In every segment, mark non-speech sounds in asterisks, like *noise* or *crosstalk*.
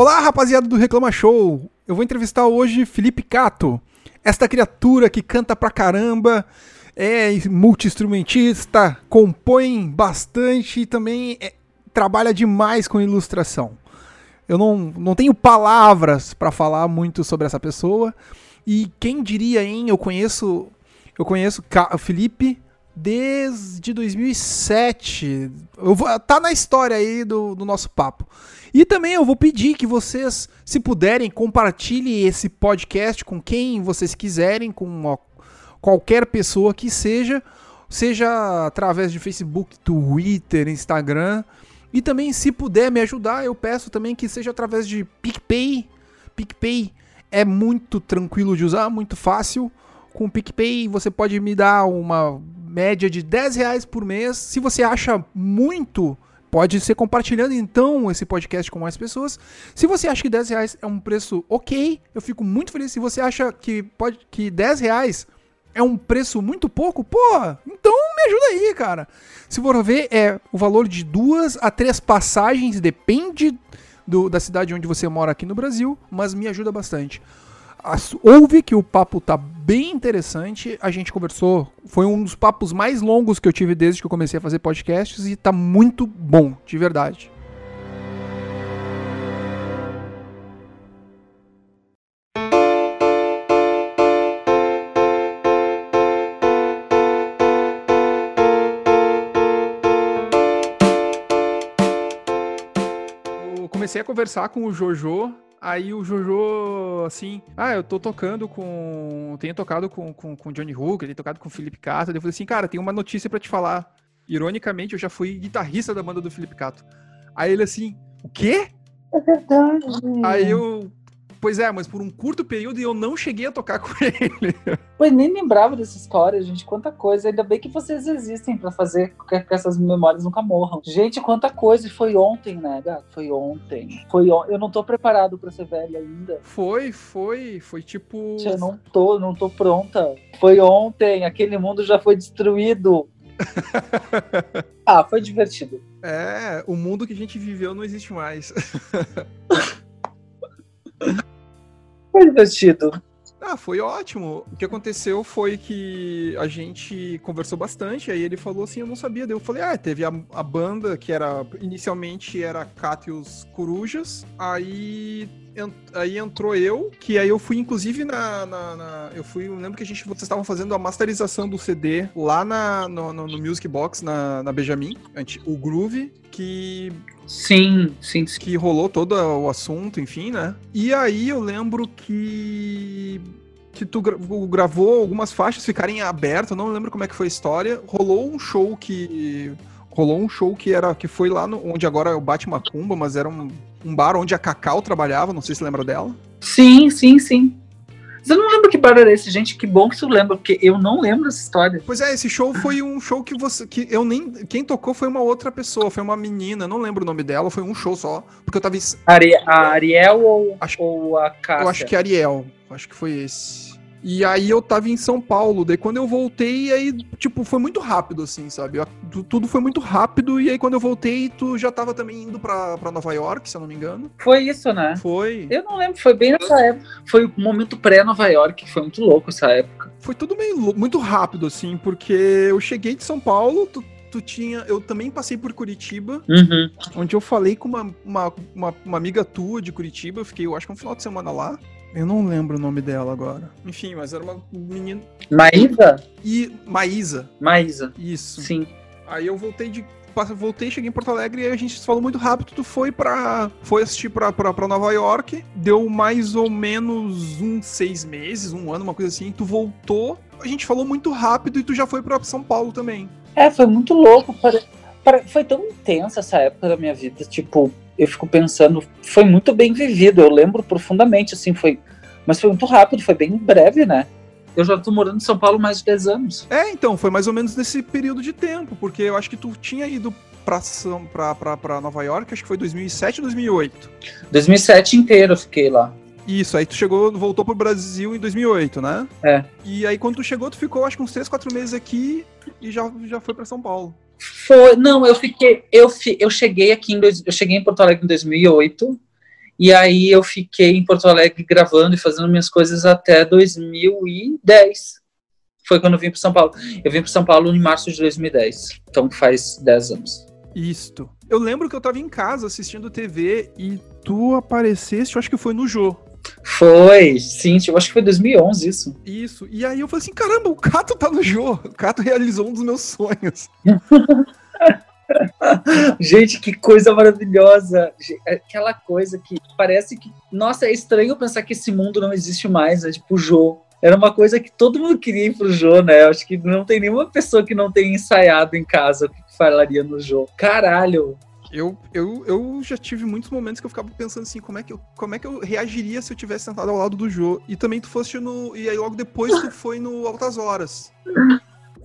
Olá, rapaziada do Reclama Show. Eu vou entrevistar hoje Felipe Cato, esta criatura que canta pra caramba, é multi-instrumentista, compõe bastante e também é, trabalha demais com ilustração. Eu não, não tenho palavras para falar muito sobre essa pessoa. E quem diria, hein? Eu conheço eu conheço o Felipe desde 2007. Eu vou, tá na história aí do, do nosso papo. E também eu vou pedir que vocês, se puderem, compartilhem esse podcast com quem vocês quiserem, com qualquer pessoa que seja, seja através de Facebook, Twitter, Instagram. E também, se puder me ajudar, eu peço também que seja através de PicPay. PicPay é muito tranquilo de usar, muito fácil. Com o PicPay você pode me dar uma média de 10 reais por mês. Se você acha muito, pode ser compartilhando então esse podcast com mais pessoas. Se você acha que 10 reais é um preço ok, eu fico muito feliz. Se você acha que, pode, que 10 reais é um preço muito pouco, pô, então me ajuda aí, cara. Se for ver, é o valor de duas a três passagens, depende do, da cidade onde você mora aqui no Brasil, mas me ajuda bastante ouve que o papo tá bem interessante. A gente conversou, foi um dos papos mais longos que eu tive desde que eu comecei a fazer podcasts e tá muito bom, de verdade. Comecei a conversar com o Jojo Aí o Jojo, assim, ah, eu tô tocando com. Tenho tocado com, com, com Johnny Hook, tenho tocado com o Felipe Cato. Eu falei assim, cara, tem uma notícia para te falar. Ironicamente, eu já fui guitarrista da banda do Felipe Cato. Aí ele assim, o quê? É verdade. Aí eu, Pois é, mas por um curto período eu não cheguei a tocar *laughs* com ele. Pois nem lembrava dessa história, gente. Quanta coisa. Ainda bem que vocês existem para fazer com que essas memórias nunca morram. Gente, quanta coisa. E foi ontem, né, gato? Foi ontem. Foi on... Eu não tô preparado para ser velha ainda. Foi, foi. Foi tipo. Eu não tô, não tô pronta. Foi ontem. Aquele mundo já foi destruído. *laughs* ah, foi divertido. É, o mundo que a gente viveu não existe mais. *laughs* Foi divertido. Ah, foi ótimo. O que aconteceu foi que a gente conversou bastante, aí ele falou assim, eu não sabia. Daí eu falei, ah, teve a, a banda que era, inicialmente era Cátios Corujas, aí aí entrou eu, que aí eu fui inclusive na, na, na, eu fui, eu lembro que a gente vocês estavam fazendo a masterização do CD lá na no, no, no Music Box na, na Benjamin, o Groove, que Sim, sim, sim. Que rolou todo o assunto, enfim, né? E aí eu lembro que que tu gravou algumas faixas ficarem abertas, não lembro como é que foi a história. Rolou um show que rolou um show que era que foi lá no, onde agora é o Bate Macumba, mas era um, um bar onde a Cacau trabalhava, não sei se lembra dela. Sim, sim, sim. Você não lembra que bar era esse, gente? Que bom que você lembra, porque eu não lembro dessa história. Pois é, esse show foi um show que você. que eu nem. Quem tocou foi uma outra pessoa, foi uma menina, não lembro o nome dela, foi um show só. Porque eu tava. Ari a Ariel ou, acho, ou a Cássia? Eu acho que Ariel. Acho que foi esse. E aí eu tava em São Paulo, daí quando eu voltei, aí, tipo, foi muito rápido, assim, sabe? Eu, tudo foi muito rápido, e aí quando eu voltei, tu já tava também indo pra, pra Nova York, se eu não me engano. Foi isso, né? Foi. Eu não lembro, foi bem nessa época. Foi o momento pré-Nova York, que foi muito louco essa época. Foi tudo meio muito rápido, assim, porque eu cheguei de São Paulo, tu, tu tinha. Eu também passei por Curitiba, uhum. onde eu falei com uma, uma, uma, uma, amiga tua de Curitiba. Eu fiquei, eu acho que um final de semana lá. Eu não lembro o nome dela agora. Enfim, mas era uma menina. Maísa? E. Maísa. Maísa. Isso. Sim. Aí eu voltei de. Voltei, cheguei em Porto Alegre e a gente falou muito rápido. Tu foi pra. Foi assistir pra, pra, pra Nova York. Deu mais ou menos uns seis meses, um ano, uma coisa assim. Tu voltou. A gente falou muito rápido e tu já foi pra São Paulo também. É, foi muito louco. Foi tão intensa essa época da minha vida. Tipo, eu fico pensando, foi muito bem vivido, eu lembro profundamente, assim, foi. Mas foi muito rápido, foi bem breve, né? Eu já tô morando em São Paulo mais de 10 anos. É, então, foi mais ou menos nesse período de tempo, porque eu acho que tu tinha ido pra, pra, pra, pra Nova York, acho que foi 2007 ou 2008? 2007 inteiro eu fiquei lá. Isso, aí tu chegou, voltou pro Brasil em 2008, né? É. E aí quando tu chegou, tu ficou acho que uns 3, 4 meses aqui e já, já foi para São Paulo. Foi, não, eu fiquei, eu, fi, eu cheguei aqui em, eu cheguei em Porto Alegre em 2008, E aí eu fiquei em Porto Alegre gravando e fazendo minhas coisas até 2010. Foi quando eu vim para São Paulo. Eu vim para São Paulo em março de 2010. Então faz 10 anos. Isto. Eu lembro que eu tava em casa assistindo TV e tu apareceste, eu acho que foi no Jô. Foi, sim, eu acho que foi 2011 isso. Isso. E aí eu falei assim, caramba, o Cato tá no Jô. O Cato realizou um dos meus sonhos. *laughs* Gente, que coisa maravilhosa. Aquela coisa que parece que. Nossa, é estranho pensar que esse mundo não existe mais, né? Tipo, o Jô. Era uma coisa que todo mundo queria ir pro Jô, né? Acho que não tem nenhuma pessoa que não tenha ensaiado em casa o que falaria no Jô. Caralho, eu, eu, eu já tive muitos momentos que eu ficava pensando assim, como é que eu, como é que eu reagiria se eu tivesse sentado ao lado do Jô? E também tu foste no. E aí logo depois tu foi no Altas Horas.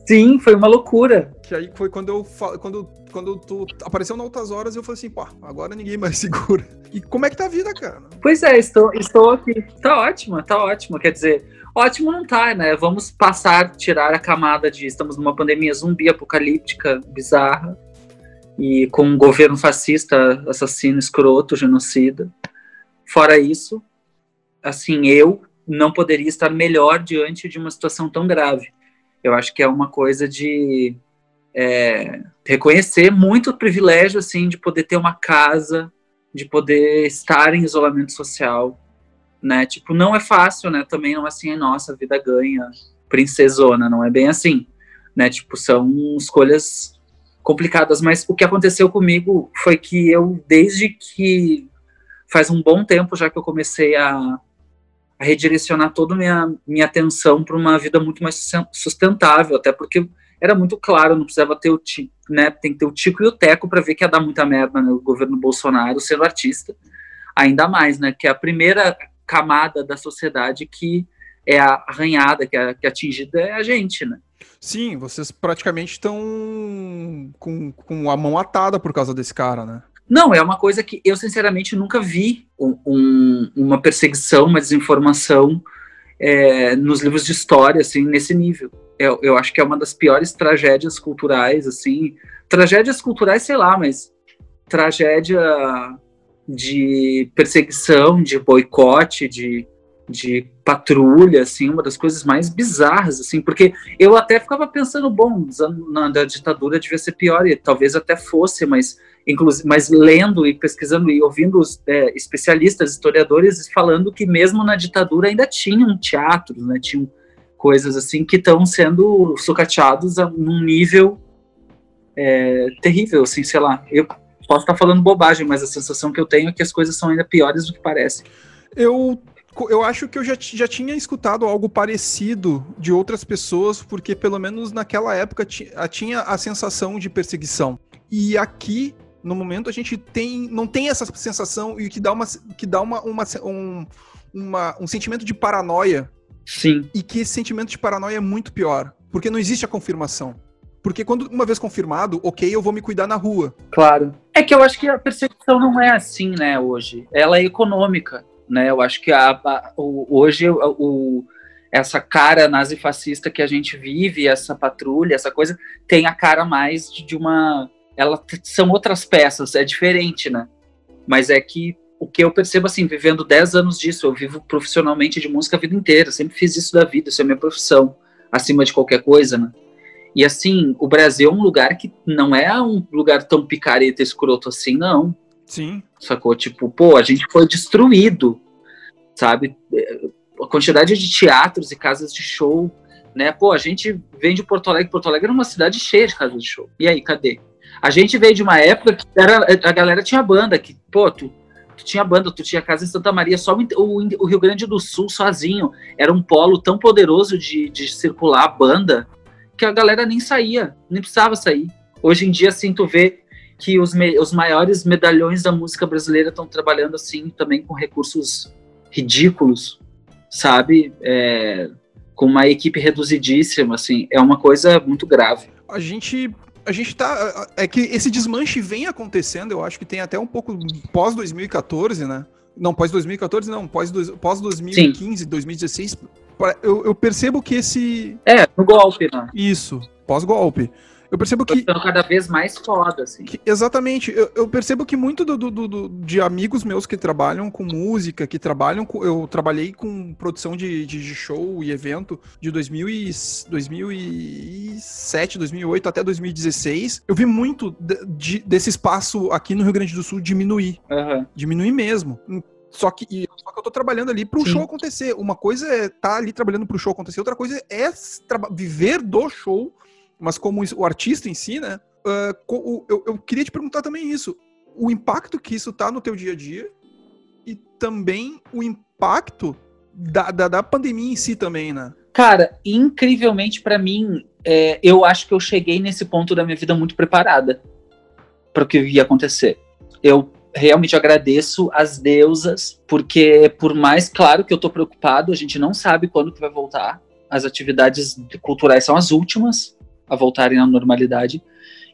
Sim, foi uma loucura. Que aí foi quando eu quando, quando tu apareceu no Altas Horas, eu falei assim, pô, agora ninguém mais *laughs* segura. E como é que tá a vida, cara? Pois é, estou, estou aqui. Tá ótimo, tá ótimo. Quer dizer, ótimo não tá, né? Vamos passar, tirar a camada de estamos numa pandemia zumbi apocalíptica bizarra e com um governo fascista, assassino, escroto, genocida. Fora isso, assim, eu não poderia estar melhor diante de uma situação tão grave. Eu acho que é uma coisa de é, reconhecer muito o privilégio, assim, de poder ter uma casa, de poder estar em isolamento social, né? Tipo, não é fácil, né? Também não é assim, nossa, a vida ganha, princesona, não é bem assim, né? Tipo, são escolhas complicadas, mas o que aconteceu comigo foi que eu, desde que faz um bom tempo já que eu comecei a, a redirecionar toda a minha, minha atenção para uma vida muito mais sustentável, até porque era muito claro, não precisava ter o tico, né, tem que ter o tico e o teco para ver que ia dar muita merda no governo Bolsonaro sendo artista, ainda mais, né, que é a primeira camada da sociedade que é arranhada, que é, que é atingida é a gente, né. Sim, vocês praticamente estão com, com a mão atada por causa desse cara, né? Não, é uma coisa que eu, sinceramente, nunca vi um, um, uma perseguição, uma desinformação é, nos livros de história, assim, nesse nível. Eu, eu acho que é uma das piores tragédias culturais, assim. Tragédias culturais, sei lá, mas tragédia de perseguição, de boicote, de de patrulha, assim, uma das coisas mais bizarras, assim, porque eu até ficava pensando, bom, na, na ditadura devia ser pior, e talvez até fosse, mas, inclusive, mas lendo e pesquisando e ouvindo os é, especialistas, historiadores, falando que mesmo na ditadura ainda tinham teatros, né, tinham coisas assim que estão sendo sucateados a um nível é, terrível, assim, sei lá, eu posso estar falando bobagem, mas a sensação que eu tenho é que as coisas são ainda piores do que parecem. Eu eu acho que eu já, já tinha escutado algo parecido de outras pessoas, porque pelo menos naquela época tinha a sensação de perseguição. E aqui, no momento, a gente tem, não tem essa sensação e que dá, uma, que dá uma, uma, um, uma, um sentimento de paranoia. Sim. E que esse sentimento de paranoia é muito pior, porque não existe a confirmação. Porque quando uma vez confirmado, ok, eu vou me cuidar na rua. Claro. É que eu acho que a perseguição não é assim, né, hoje. Ela é econômica né? Eu acho que a, a, o, hoje o, essa cara nazifascista que a gente vive, essa patrulha, essa coisa, tem a cara mais de, de uma. Ela são outras peças, é diferente, né? Mas é que o que eu percebo assim, vivendo 10 anos disso, eu vivo profissionalmente de música a vida inteira, sempre fiz isso da vida, isso é minha profissão, acima de qualquer coisa, né? E assim, o Brasil é um lugar que não é um lugar tão picareta escroto assim, não. Sim. Sacou? Tipo, pô, a gente foi destruído, sabe? A quantidade de teatros e casas de show, né? Pô, a gente vem de Porto Alegre. Porto Alegre era uma cidade cheia de casas de show. E aí, cadê? A gente veio de uma época que era, a galera tinha banda, que, pô, tu, tu tinha banda, tu tinha casa em Santa Maria, só o, o, Rio Grande do Sul sozinho era um polo tão poderoso de, de circular a banda que a galera nem saía, nem precisava sair. Hoje em dia, assim, tu vê que os, me, os maiores medalhões da música brasileira estão trabalhando assim também com recursos ridículos, sabe? É, com uma equipe reduzidíssima, assim, é uma coisa muito grave. A gente a gente tá. É que esse desmanche vem acontecendo, eu acho que tem até um pouco pós 2014, né? Não, pós 2014, não, pós, pós 2015, Sim. 2016. Eu, eu percebo que esse. É, no golpe, né? Isso, pós-golpe Eu percebo que. Ficando cada vez mais foda, assim. Que, exatamente. Eu, eu, percebo que muito do, do, do, de amigos meus que trabalham com música, que trabalham com. Eu trabalhei com produção de, de show e evento de 2000 e, 2007, 2008 até 2016. Eu vi muito de, de, desse espaço aqui no Rio Grande do Sul diminuir. Uhum. Diminuir mesmo. Só que, só que eu tô trabalhando ali pro Sim. show acontecer. Uma coisa é estar tá ali trabalhando pro show acontecer, outra coisa é viver do show, mas como o artista em si, né? Uh, eu, eu queria te perguntar também isso. O impacto que isso tá no teu dia a dia e também o impacto da, da, da pandemia em si também, né? Cara, incrivelmente para mim, é, eu acho que eu cheguei nesse ponto da minha vida muito preparada para o que ia acontecer. Eu realmente agradeço as deusas, porque por mais claro que eu tô preocupado, a gente não sabe quando que vai voltar. As atividades culturais são as últimas a voltarem à normalidade.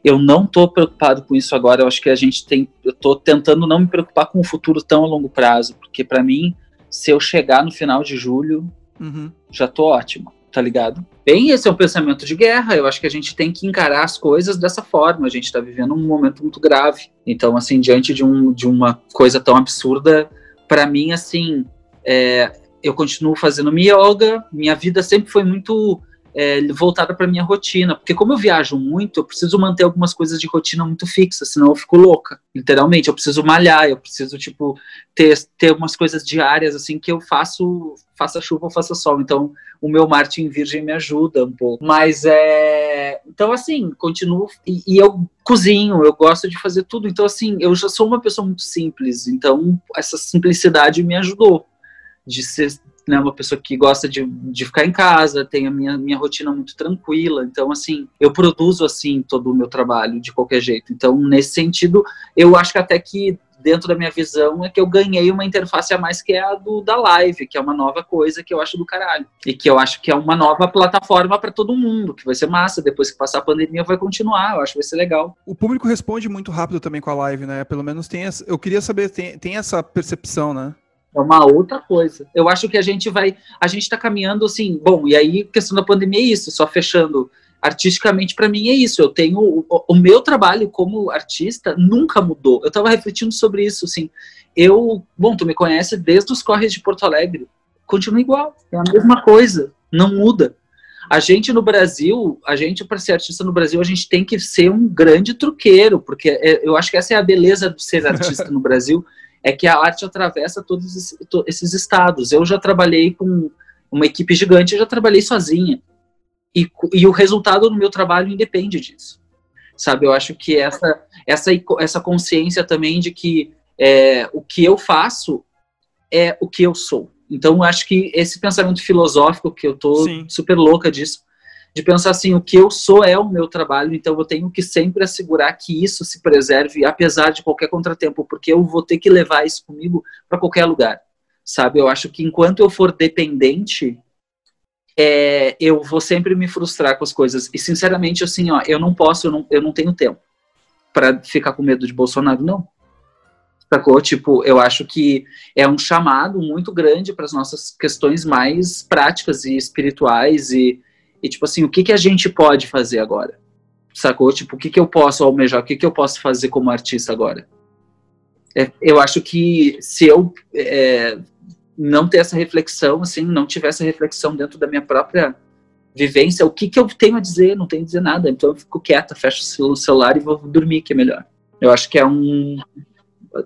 Eu não tô preocupado com isso agora. Eu acho que a gente tem. Eu tô tentando não me preocupar com o futuro tão a longo prazo, porque para mim, se eu chegar no final de julho, uhum. já tô ótimo tá ligado? Bem, esse é um pensamento de guerra. Eu acho que a gente tem que encarar as coisas dessa forma. A gente está vivendo um momento muito grave. Então, assim, diante de, um, de uma coisa tão absurda, para mim, assim, é, eu continuo fazendo minha yoga. Minha vida sempre foi muito é, voltada para minha rotina, porque como eu viajo muito, eu preciso manter algumas coisas de rotina muito fixas, senão eu fico louca, literalmente. Eu preciso malhar, eu preciso tipo ter ter algumas coisas diárias assim que eu faço, faça chuva ou faça sol. Então o meu Marte em Virgem me ajuda um pouco. Mas é, então assim continuo e, e eu cozinho, eu gosto de fazer tudo. Então assim eu já sou uma pessoa muito simples, então essa simplicidade me ajudou de ser né, uma pessoa que gosta de, de ficar em casa, tem a minha, minha rotina muito tranquila. Então, assim, eu produzo, assim, todo o meu trabalho de qualquer jeito. Então, nesse sentido, eu acho que até que dentro da minha visão é que eu ganhei uma interface a mais que é a do da live, que é uma nova coisa que eu acho do caralho. E que eu acho que é uma nova plataforma para todo mundo, que vai ser massa, depois que passar a pandemia vai continuar, eu acho que vai ser legal. O público responde muito rápido também com a live, né? Pelo menos tem essa, eu queria saber tem, tem essa percepção, né? É uma outra coisa. Eu acho que a gente vai. A gente está caminhando assim. Bom, e aí, questão da pandemia é isso, só fechando. Artisticamente, para mim, é isso. Eu tenho. O, o, meu trabalho como artista nunca mudou. Eu estava refletindo sobre isso, assim. Eu. Bom, tu me conhece desde os Correios de Porto Alegre. Continua igual. É a mesma coisa. Não muda. A gente no Brasil, a gente, para ser artista no Brasil, a gente tem que ser um grande truqueiro, porque é, eu acho que essa é a beleza de ser artista no Brasil *laughs* é que a arte atravessa todos esses estados. Eu já trabalhei com uma equipe gigante, eu já trabalhei sozinha. E, e o resultado do meu trabalho independe disso. Sabe, eu acho que essa, essa, essa consciência também de que é, o que eu faço é o que eu sou. Então, acho que esse pensamento filosófico, que eu tô Sim. super louca disso, de pensar assim, o que eu sou é o meu trabalho, então eu tenho que sempre assegurar que isso se preserve, apesar de qualquer contratempo, porque eu vou ter que levar isso comigo para qualquer lugar, sabe? Eu acho que enquanto eu for dependente, é, eu vou sempre me frustrar com as coisas. E sinceramente, assim, ó, eu não posso, eu não, eu não tenho tempo para ficar com medo de Bolsonaro, não. Sacou? Tipo, eu acho que é um chamado muito grande para as nossas questões mais práticas e espirituais e e, tipo assim, o que, que a gente pode fazer agora? Sacou? Tipo, o que, que eu posso almejar? O que, que eu posso fazer como artista agora? É, eu acho que se eu é, não ter essa reflexão, assim, não tiver essa reflexão dentro da minha própria vivência, o que, que eu tenho a dizer? Não tenho a dizer nada. Então eu fico quieta, fecho o celular e vou dormir, que é melhor. Eu acho que é um,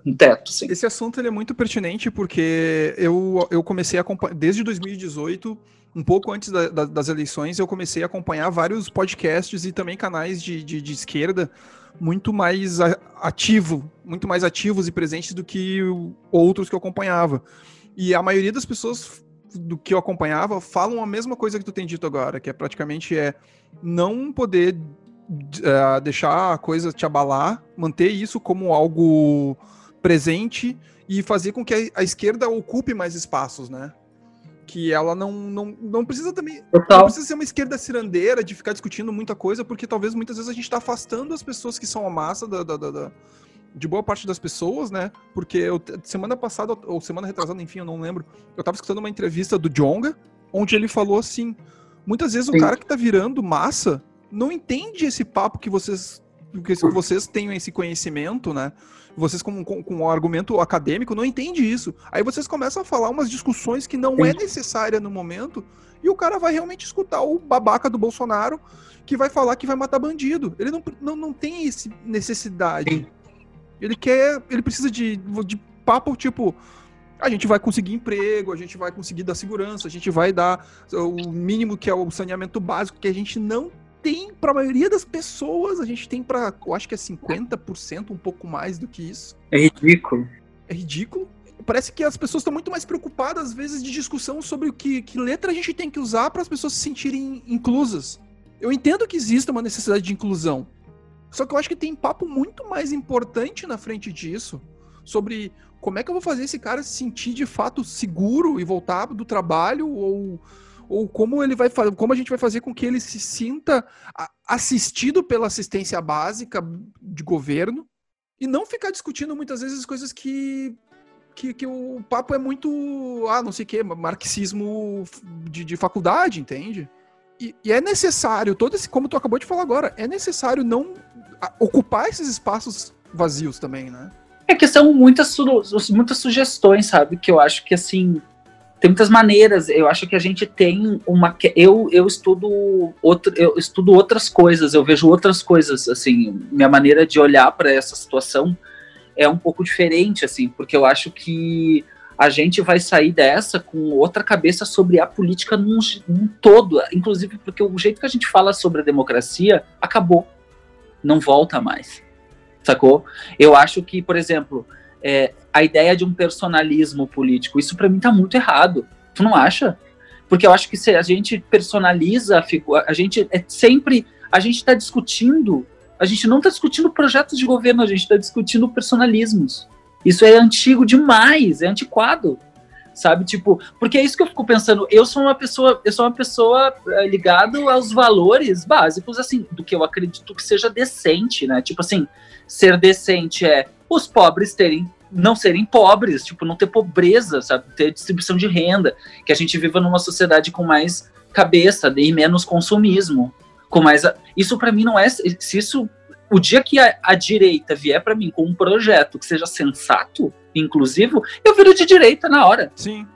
um teto. Assim. Esse assunto ele é muito pertinente porque eu, eu comecei a acompanhar, desde 2018 um pouco antes da, da, das eleições, eu comecei a acompanhar vários podcasts e também canais de, de, de esquerda muito mais ativo, muito mais ativos e presentes do que outros que eu acompanhava. E a maioria das pessoas do que eu acompanhava falam a mesma coisa que tu tem dito agora, que é praticamente é não poder uh, deixar a coisa te abalar, manter isso como algo presente e fazer com que a, a esquerda ocupe mais espaços, né? Que ela não, não, não precisa também. Total. Não precisa ser uma esquerda cirandeira de ficar discutindo muita coisa, porque talvez muitas vezes a gente está afastando as pessoas que são a massa da, da, da, da, de boa parte das pessoas, né? Porque eu, semana passada, ou semana retrasada, enfim, eu não lembro, eu estava escutando uma entrevista do Jonga, onde ele falou assim: muitas vezes Sim. o cara que está virando massa não entende esse papo que vocês que vocês tenham esse conhecimento, né? Vocês com, com, com um argumento acadêmico não entende isso. Aí vocês começam a falar umas discussões que não é necessária no momento e o cara vai realmente escutar o babaca do Bolsonaro que vai falar que vai matar bandido. Ele não, não, não tem esse necessidade. Ele quer, ele precisa de, de papo tipo, a gente vai conseguir emprego, a gente vai conseguir dar segurança, a gente vai dar o mínimo que é o saneamento básico que a gente não tem para a maioria das pessoas, a gente tem para, eu acho que é 50%, um pouco mais do que isso. É ridículo. É ridículo. Parece que as pessoas estão muito mais preocupadas, às vezes, de discussão sobre o que, que letra a gente tem que usar para as pessoas se sentirem inclusas. Eu entendo que exista uma necessidade de inclusão. Só que eu acho que tem papo muito mais importante na frente disso sobre como é que eu vou fazer esse cara se sentir de fato seguro e voltar do trabalho ou ou como ele vai como a gente vai fazer com que ele se sinta assistido pela assistência básica de governo e não ficar discutindo muitas vezes coisas que que, que o papo é muito ah não sei que marxismo de, de faculdade entende e, e, é necessário todo esse como tu acabou de falar agora é necessário não ocupar esses espaços vazios também né é que são muitas, muitas sugestões, sabe? Que eu acho que, assim, tem muitas maneiras. Eu acho que a gente tem uma. Eu, eu estudo outro, eu estudo outras coisas, eu vejo outras coisas. Assim, minha maneira de olhar para essa situação é um pouco diferente, assim, porque eu acho que a gente vai sair dessa com outra cabeça sobre a política num, num todo, inclusive porque o jeito que a gente fala sobre a democracia acabou, não volta mais sacou? Eu acho que, por exemplo, é, a ideia de um personalismo político, isso para mim tá muito errado. Tu não acha? Porque eu acho que se a gente personaliza a gente é sempre, a gente está discutindo, a gente não está discutindo projetos de governo, a gente está discutindo personalismos. Isso é antigo demais, é antiquado sabe? Tipo, porque é isso que eu fico pensando. Eu sou uma pessoa, eu sou uma pessoa é, ligado aos valores básicos, assim, do que eu acredito que seja decente, né? Tipo assim, ser decente é os pobres terem não serem pobres, tipo, não ter pobreza, sabe? Ter distribuição de renda, que a gente viva numa sociedade com mais cabeça e menos consumismo, com mais isso para mim não é se isso o dia que a, a direita vier para mim com um projeto que seja sensato, inclusivo, eu viro de direita na hora. Sim.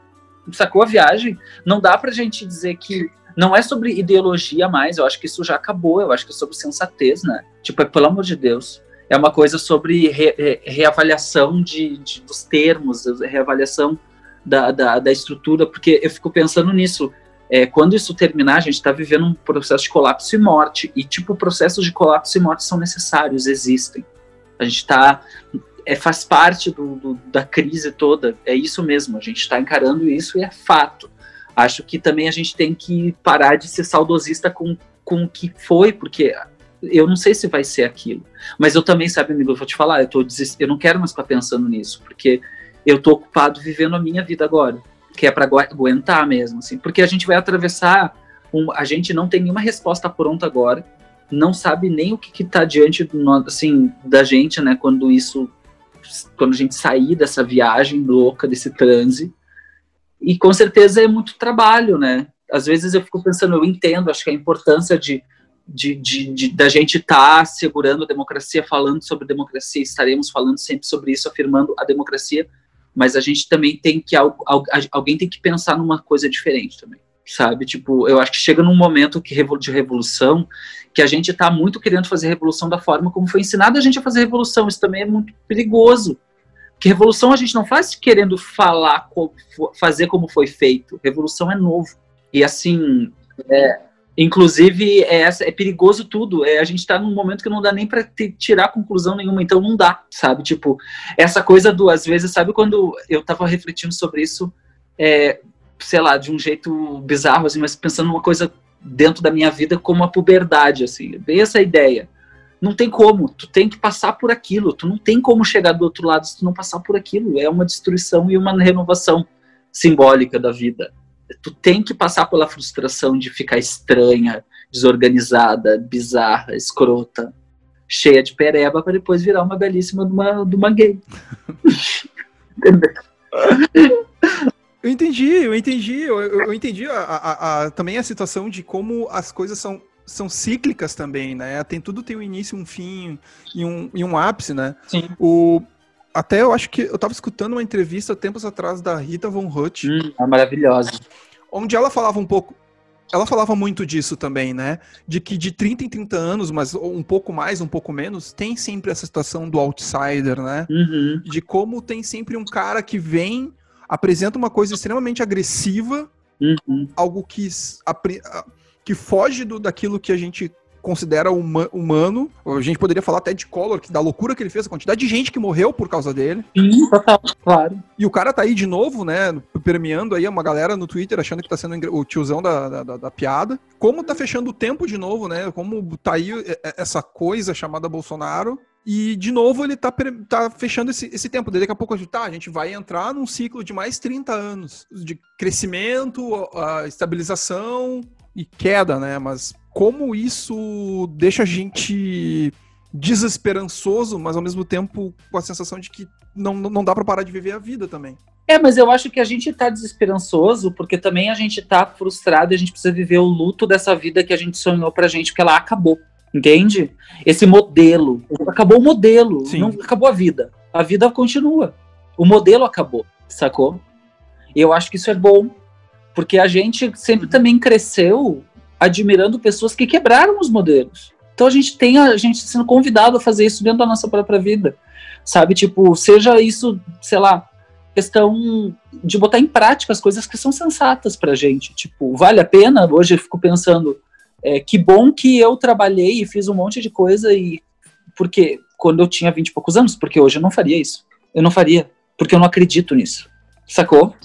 Sacou a viagem? Não dá pra gente dizer que não é sobre ideologia mais, eu acho que isso já acabou, eu acho que é sobre sensatez, né? Tipo, é pelo amor de Deus. É uma coisa sobre re, re, reavaliação de, de, dos termos, reavaliação da, da, da, estrutura, porque eu fico pensando nisso. É, quando isso terminar, a gente está vivendo um processo de colapso e morte, e, tipo, processos de colapso e morte são necessários, existem. A gente está é, faz parte do, do, da crise toda. É isso mesmo, a gente está encarando isso e é fato. Acho que também a gente tem que parar de ser saudosista com, com o que foi, porque eu não sei se vai ser aquilo. Mas eu também, sabe, amigo, eu vou te falar, eu, tô desist... eu não quero mais ficar pensando nisso, porque eu tô ocupado vivendo a minha vida agora, que é para aguentar mesmo, assim, porque a gente vai atravessar, um... a gente não tem nenhuma resposta pronta agora, não sabe nem o que está diante do, assim, da gente, né, quando isso quando a gente sair dessa viagem louca, desse transe. E com certeza é muito trabalho, né? Às vezes eu fico pensando, eu entendo, acho que a importância de, de, de, de da gente estar tá segurando a democracia, falando sobre democracia, estaremos falando sempre sobre isso, afirmando a democracia, mas a gente também tem que, alguém tem que pensar numa coisa diferente também sabe? Tipo, eu acho que chega num momento que, de revolução que a gente está muito querendo fazer revolução da forma como foi ensinado a gente a fazer revolução. Isso também é muito perigoso. Porque revolução a gente não faz querendo falar, fazer como foi feito. Revolução é novo. E assim, é, inclusive, é, é perigoso tudo. É, a gente está num momento que não dá nem para tirar conclusão nenhuma, então não dá, sabe? Tipo, essa coisa do, às vezes, sabe quando eu estava refletindo sobre isso, é, sei lá, de um jeito bizarro, assim, mas pensando numa coisa dentro da minha vida como a puberdade, assim, bem essa ideia. Não tem como, tu tem que passar por aquilo, tu não tem como chegar do outro lado se tu não passar por aquilo. É uma destruição e uma renovação simbólica da vida. Tu tem que passar pela frustração de ficar estranha, desorganizada, bizarra, escrota, cheia de pereba para depois virar uma belíssima de uma, de uma gay. Eu entendi, eu entendi, eu, eu entendi a, a, a, também a situação de como as coisas são são cíclicas também, né? Tem tudo tem um início, um fim e um, e um ápice, né? Sim. O, até eu acho que eu tava escutando uma entrevista tempos atrás da Rita Von Hutt. Hum, é maravilhosa. Onde ela falava um pouco. Ela falava muito disso também, né? De que de 30 em 30 anos, mas um pouco mais, um pouco menos, tem sempre essa situação do outsider, né? Uhum. De como tem sempre um cara que vem, apresenta uma coisa extremamente agressiva, Uhum. algo que, que foge do, daquilo que a gente considera uma, humano. A gente poderia falar até de Collor, que da loucura que ele fez, a quantidade de gente que morreu por causa dele. Sim, total, claro. E o cara tá aí de novo, né? Permeando aí uma galera no Twitter achando que tá sendo o tiozão da, da, da, piada. Como tá fechando o tempo de novo, né? Como tá aí essa coisa chamada Bolsonaro. E, de novo, ele tá, tá fechando esse, esse tempo. Daqui a pouco, tá, a gente vai entrar num ciclo de mais 30 anos de crescimento, a estabilização e queda, né? Mas como isso deixa a gente desesperançoso, mas ao mesmo tempo com a sensação de que não, não dá para parar de viver a vida também. É, mas eu acho que a gente tá desesperançoso porque também a gente tá frustrado e a gente precisa viver o luto dessa vida que a gente sonhou pra gente, porque ela acabou. Entende? Esse modelo. Acabou o modelo. Sim. Não acabou a vida. A vida continua. O modelo acabou, sacou? E eu acho que isso é bom. Porque a gente sempre também cresceu admirando pessoas que quebraram os modelos. Então a gente tem a gente sendo convidado a fazer isso dentro da nossa própria vida. Sabe? Tipo, seja isso, sei lá, questão de botar em prática as coisas que são sensatas pra gente. Tipo, vale a pena? Hoje eu fico pensando, é, que bom que eu trabalhei e fiz um monte de coisa e porque quando eu tinha 20 e poucos anos, porque hoje eu não faria isso. Eu não faria, porque eu não acredito nisso. Sacou?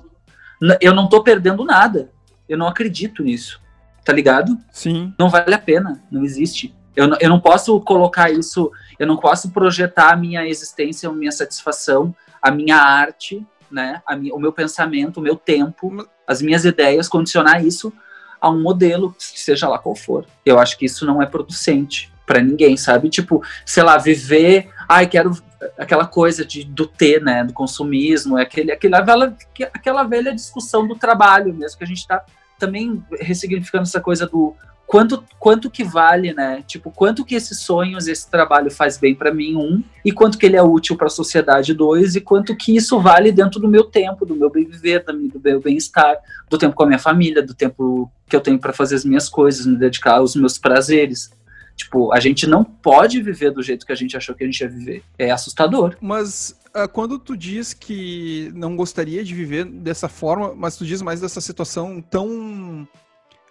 Eu não tô perdendo nada. Eu não acredito nisso. Tá ligado? Sim. Não vale a pena, não existe. Eu não, eu não posso colocar isso, eu não posso projetar a minha existência, a minha satisfação, a minha arte, né? Minha, o meu pensamento, o meu tempo, as minhas ideias, condicionar isso a um modelo, seja lá qual for. Eu acho que isso não é producente para ninguém, sabe? Tipo, sei lá, viver, ai, quero aquela coisa de, do ter, né, do consumismo, é aquele, aquele, aquela, aquela velha discussão do trabalho mesmo, que a gente está também ressignificando essa coisa do quanto, quanto que vale, né? Tipo, quanto que esses sonhos, esse trabalho faz bem para mim, um, e quanto que ele é útil para a sociedade, dois, e quanto que isso vale dentro do meu tempo, do meu bem-viver, do meu bem-estar, do tempo com a minha família, do tempo que eu tenho para fazer as minhas coisas, me dedicar aos meus prazeres. Tipo, a gente não pode viver do jeito que a gente achou que a gente ia viver. É assustador. Mas uh, quando tu diz que não gostaria de viver dessa forma, mas tu diz mais dessa situação tão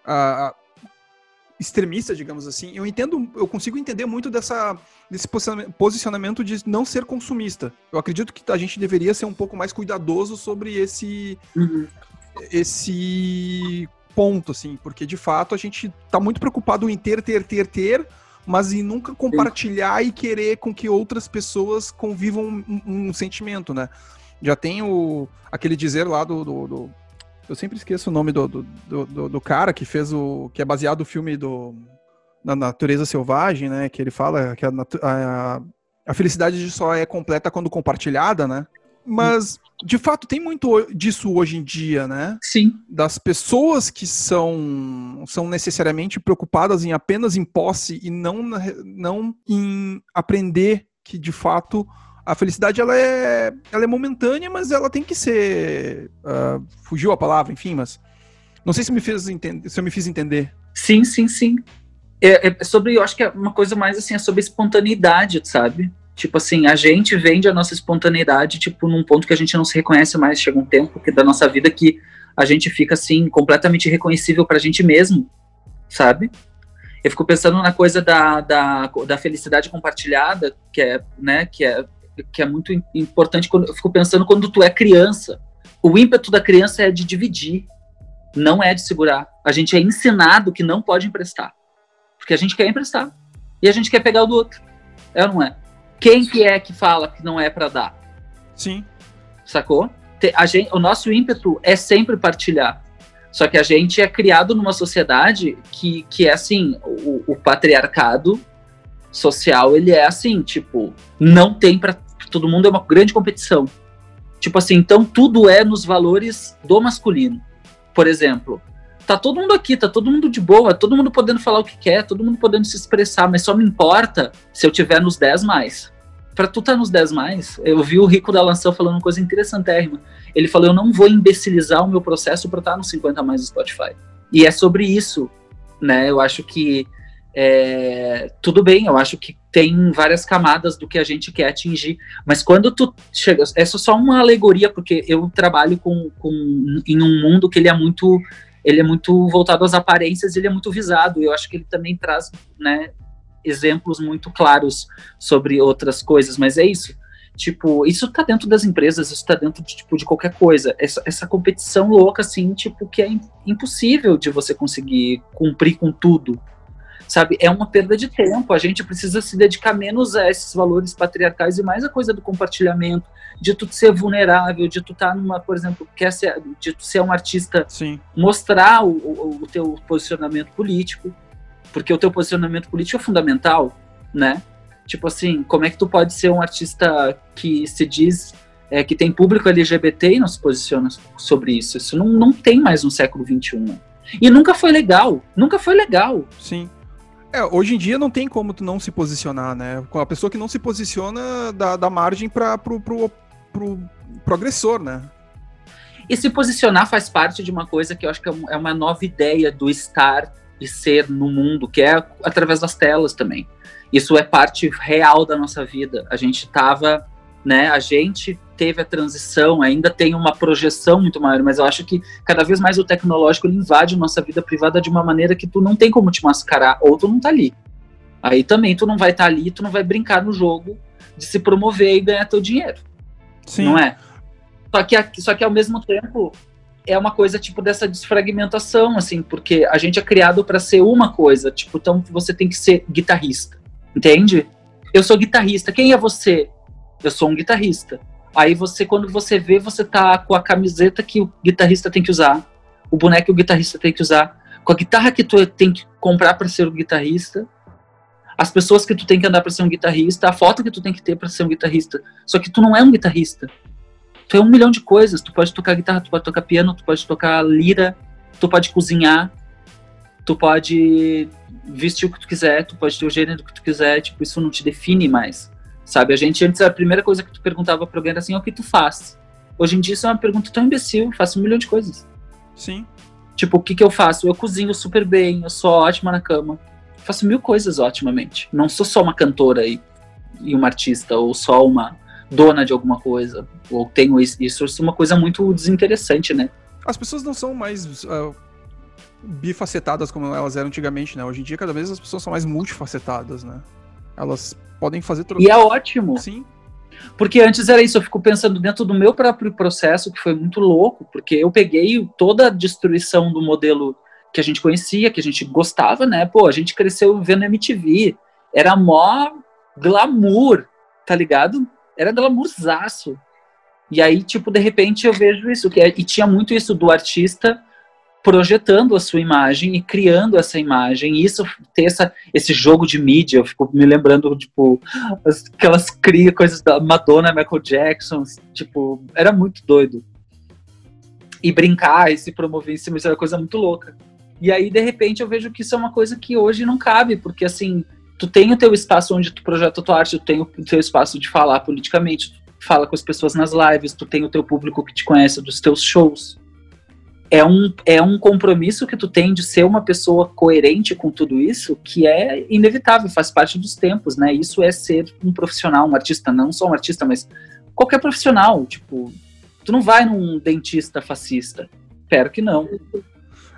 uh, extremista, digamos assim, eu entendo, eu consigo entender muito dessa, desse posicionamento de não ser consumista. Eu acredito que a gente deveria ser um pouco mais cuidadoso sobre esse, uhum. esse ponto, assim, porque de fato a gente tá muito preocupado em ter, ter, ter, ter, mas em nunca compartilhar Sim. e querer com que outras pessoas convivam um, um, sentimento, né? Já tem o, aquele dizer lá do, do, do eu sempre esqueço o nome do, do, do, do, cara que fez o. que é baseado no filme do. Na natureza selvagem, né? Que ele fala que a, a, a felicidade só é completa quando compartilhada, né? Mas, de fato, tem muito disso hoje em dia, né? Sim. Das pessoas que são, são necessariamente preocupadas em apenas em posse e não, não em aprender que, de fato, a felicidade ela é, ela é momentânea, mas ela tem que ser. Uh, fugiu a palavra, enfim, mas. Não sei se me fez entender, se eu me fiz entender. Sim, sim, sim. É, é sobre, eu acho que é uma coisa mais assim, é sobre espontaneidade, sabe? Tipo assim, a gente vende a nossa espontaneidade, tipo, num ponto que a gente não se reconhece mais. Chega um tempo que da nossa vida que a gente fica assim, completamente reconhecível pra gente mesmo, sabe? Eu fico pensando na coisa da, da, da felicidade compartilhada, que é, né, que é que é muito importante quando eu fico pensando quando tu é criança. O ímpeto da criança é de dividir, não é de segurar. A gente é ensinado que não pode emprestar. Porque a gente quer emprestar. E a gente quer pegar o do outro. É ou não é? Quem que é que fala que não é para dar? Sim. Sacou? A gente, o nosso ímpeto é sempre partilhar. Só que a gente é criado numa sociedade que, que é assim, o, o patriarcado social, ele é assim, tipo, não tem para todo mundo é uma grande competição. Tipo assim, então tudo é nos valores do masculino. Por exemplo, Tá todo mundo aqui, tá todo mundo de boa, todo mundo podendo falar o que quer, todo mundo podendo se expressar, mas só me importa se eu tiver nos 10 mais. Pra tu tá nos 10 mais, eu vi o Rico da Lanção falando uma coisa interessantérrima. Ele falou: eu não vou imbecilizar o meu processo pra estar tá nos 50 mais do Spotify. E é sobre isso, né? Eu acho que é, tudo bem, eu acho que tem várias camadas do que a gente quer atingir, mas quando tu chega, essa é só uma alegoria, porque eu trabalho com, com em um mundo que ele é muito ele é muito voltado às aparências, ele é muito visado, eu acho que ele também traz, né, exemplos muito claros sobre outras coisas, mas é isso, tipo, isso tá dentro das empresas, isso tá dentro de, tipo, de qualquer coisa, essa, essa competição louca, assim, tipo, que é impossível de você conseguir cumprir com tudo, sabe? É uma perda de tempo. A gente precisa se dedicar menos a esses valores patriarcais e mais a coisa do compartilhamento, de tu ser vulnerável, de tu estar tá numa, por exemplo, quer ser, de tu ser um artista, Sim. mostrar o, o, o teu posicionamento político, porque o teu posicionamento político é fundamental, né? Tipo assim, como é que tu pode ser um artista que se diz é, que tem público LGBT e não se posiciona sobre isso? Isso não, não tem mais no século XXI. Né? E nunca foi legal, nunca foi legal. Sim. É, hoje em dia não tem como tu não se posicionar, né? A pessoa que não se posiciona dá, dá margem para pro, pro, pro, pro agressor, né? E se posicionar faz parte de uma coisa que eu acho que é, é uma nova ideia do estar e ser no mundo, que é através das telas também. Isso é parte real da nossa vida. A gente estava né? A gente teve a transição, ainda tem uma projeção muito maior, mas eu acho que cada vez mais o tecnológico invade nossa vida privada de uma maneira que tu não tem como te mascarar, ou tu não tá ali. Aí também tu não vai estar tá ali, tu não vai brincar no jogo de se promover e ganhar teu dinheiro. Sim. Não é? Só que, só que ao mesmo tempo é uma coisa tipo dessa desfragmentação, assim, porque a gente é criado para ser uma coisa, tipo, então você tem que ser guitarrista, entende? Eu sou guitarrista, quem é você? Eu sou um guitarrista. Aí você, quando você vê, você tá com a camiseta que o guitarrista tem que usar, o boneco que o guitarrista tem que usar, com a guitarra que tu tem que comprar para ser um guitarrista, as pessoas que tu tem que andar para ser um guitarrista, a foto que tu tem que ter para ser um guitarrista. Só que tu não é um guitarrista. Tu é um milhão de coisas. Tu pode tocar guitarra, tu pode tocar piano, tu pode tocar lira, tu pode cozinhar, tu pode vestir o que tu quiser, tu pode ter o gênero que tu quiser. Tipo, isso não te define mais. Sabe, a gente antes a primeira coisa que tu perguntava para alguém era assim, o que tu faz? Hoje em dia isso é uma pergunta tão imbecil, faço um milhão de coisas. Sim. Tipo, o que que eu faço? Eu cozinho super bem, eu sou ótima na cama. Faço mil coisas otimamente. Não sou só uma cantora e, e uma artista, ou só uma dona de alguma coisa. Ou tenho isso. Isso é uma coisa muito desinteressante, né? As pessoas não são mais uh, bifacetadas como elas eram antigamente, né? Hoje em dia, cada vez as pessoas são mais multifacetadas, né? Elas podem fazer tudo. E é ótimo. Sim. Porque antes era isso, eu fico pensando dentro do meu próprio processo, que foi muito louco, porque eu peguei toda a destruição do modelo que a gente conhecia, que a gente gostava, né? Pô, a gente cresceu vendo MTV, era mó glamour, tá ligado? Era glamourzaço. E aí, tipo, de repente eu vejo isso, que é, e tinha muito isso do artista projetando a sua imagem e criando essa imagem. E isso ter essa, esse jogo de mídia, eu fico me lembrando, tipo, aquelas cria coisas da Madonna, Michael Jackson, tipo, era muito doido. E brincar e se promover em cima, isso era uma coisa muito louca. E aí, de repente, eu vejo que isso é uma coisa que hoje não cabe, porque assim, tu tem o teu espaço onde tu projeta tua arte, tu tem o teu espaço de falar politicamente, tu fala com as pessoas nas lives, tu tem o teu público que te conhece dos teus shows é um, é um compromisso que tu tem de ser uma pessoa coerente com tudo isso que é inevitável, faz parte dos tempos, né? Isso é ser um profissional, um artista, não só um artista, mas qualquer profissional. Tipo, tu não vai num dentista fascista. Espero que não.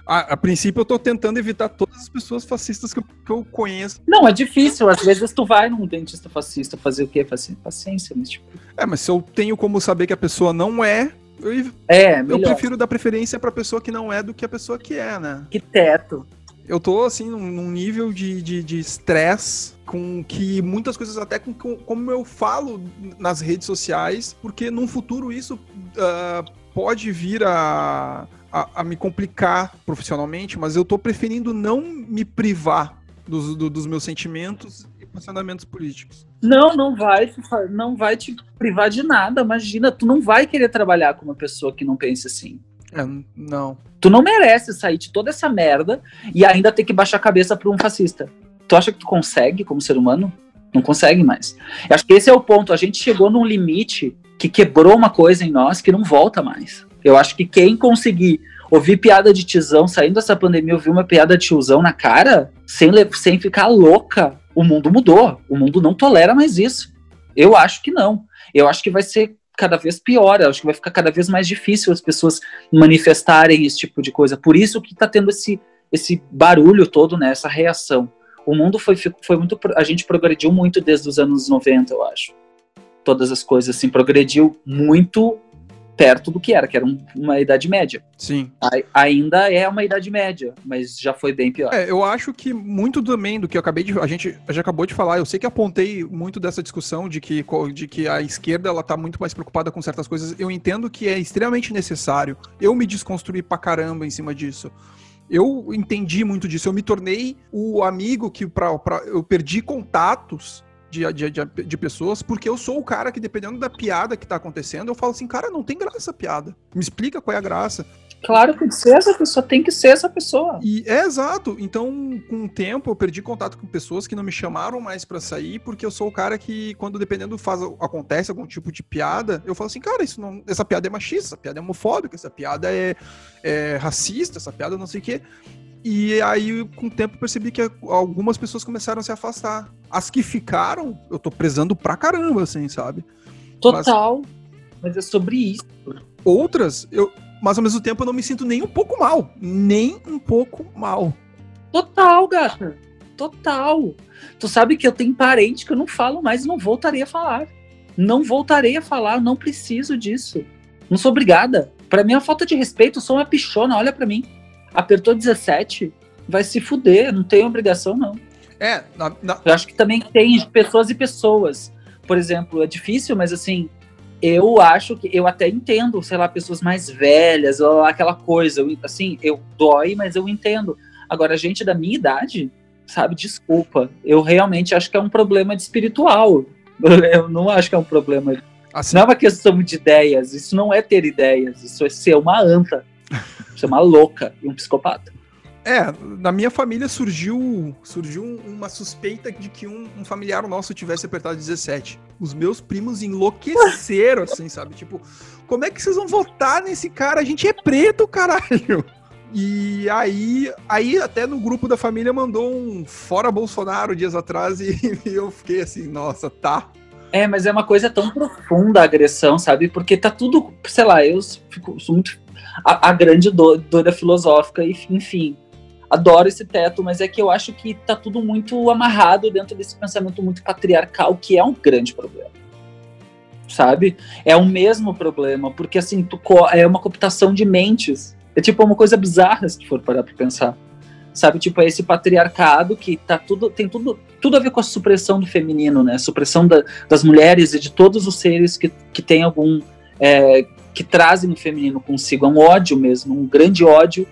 A, a, princípio, eu tô tentando evitar todas as pessoas fascistas que eu, que eu, conheço. Não, é difícil. Às vezes tu vai num dentista fascista fazer o quê? Paciência, mas tipo. É, mas se eu tenho como saber que a pessoa não é, eu, é, eu prefiro dar preferência pra pessoa que não é do que a pessoa que é, né? Que teto. Eu tô, assim, num, nível de estresse com que muitas coisas, até com, com, como eu falo nas redes sociais, porque num futuro isso uh, pode vir a, a, a, me complicar profissionalmente, mas eu tô preferindo não me privar dos, do, dos meus sentimentos posicionamentos políticos. Não, não vai, não vai te privar de nada. Imagina, tu não vai querer trabalhar com uma pessoa que não pense assim. É, não. Tu não merece sair de toda essa merda e ainda ter que baixar a cabeça pra um fascista. Tu acha que tu consegue como ser humano? Não consegue mais. Eu acho que esse é o ponto. A gente chegou num limite que quebrou uma coisa em nós que não volta mais. Eu acho que quem conseguir ouvir piada de tizão saindo dessa pandemia, ouvir uma piada de tiozão na cara, sem, sem ficar louca, o mundo mudou. O mundo não tolera mais isso. Eu acho que não. Eu acho que vai ser cada vez pior. Eu acho que vai ficar cada vez mais difícil as pessoas manifestarem esse tipo de coisa. Por isso que está tendo esse, esse barulho todo, né? Essa reação. O mundo foi, foi muito. A gente progrediu muito desde os anos 90, eu acho. Todas as coisas, assim, progrediu muito perto do que era, que era um, uma idade média. Sim. A, ainda é uma idade média, mas já foi bem pior. É, eu acho que muito também do que eu acabei de. A gente já acabou de falar, eu sei que apontei muito dessa discussão de que, de que a esquerda ela tá muito mais preocupada com certas coisas. Eu entendo que é extremamente necessário. Eu me desconstruí pra caramba em cima disso. Eu entendi muito disso. Eu me tornei o amigo que pra, pra, eu perdi contatos de, de, de, de, pessoas, porque eu sou o cara que, dependendo da piada que tá acontecendo, eu falo assim, cara, não tem graça essa piada. Me explica qual é a graça. Claro que ser essa pessoa tem que ser essa pessoa. E é exato. Então, com o tempo, eu perdi contato com pessoas que não me chamaram mais para sair, porque eu sou o cara que, quando dependendo faz acontece algum tipo de piada, eu falo assim, cara, isso não, essa piada é machista, essa piada é homofóbica, essa piada é, é racista, essa piada não sei o quê. E aí, com o tempo, percebi que algumas pessoas começaram a se afastar. As que ficaram, eu tô prezando pra caramba, assim, sabe? Total. Mas, mas é sobre isso. Outras, eu, mas ao mesmo tempo eu não me sinto nem um pouco mal. Nem um pouco mal. Total, gata. Total. Tu sabe que eu tenho parente que eu não falo mais e não voltarei a falar. Não voltarei a falar, não preciso disso. Não sou obrigada. Para mim é uma falta de respeito, eu sou uma pichona, olha para mim apertou 17, vai se fuder, não tem obrigação, não. É, na, na... eu acho que também tem pessoas e pessoas. Por exemplo, é difícil, mas assim, eu acho que eu até entendo, sei lá, pessoas mais velhas, ou aquela coisa, assim, eu dói, mas eu entendo. Agora, gente da minha idade, sabe, desculpa, eu realmente acho que é um problema de espiritual. *laughs* Eu não acho que é um problema. Assim. Não é uma questão de ideias, isso não é ter ideias, isso é ser uma anta. Você é uma louca e um psicopata. É, na minha família surgiu surgiu uma suspeita de que um, um, familiar nosso tivesse apertado 17. Os meus primos enlouqueceram, assim, sabe? Tipo, como é que vocês vão votar nesse cara? A gente é preto, caralho! E aí, aí até no grupo da família mandou um fora Bolsonaro dias atrás *laughs* e, e eu fiquei assim, nossa, tá. É, mas é uma coisa tão profunda a agressão, sabe? Porque tá tudo, sei lá, eu fico, sou muito a, a grande doida filosófica, e, enfim. Adoro esse teto, mas é que eu acho que tá tudo muito amarrado dentro desse pensamento muito patriarcal, que é um grande problema. Sabe? É o mesmo problema, porque assim, tu, é uma cooptação de mentes. É tipo uma coisa bizarra se tu for parar pra pensar. Sabe, tipo, é esse patriarcado que tá tudo, tem tudo, tudo a ver com a supressão do feminino, né? Supressão da, das mulheres e de todos os seres que, que têm algum é, que trazem o feminino consigo, é um ódio mesmo, um grande ódio.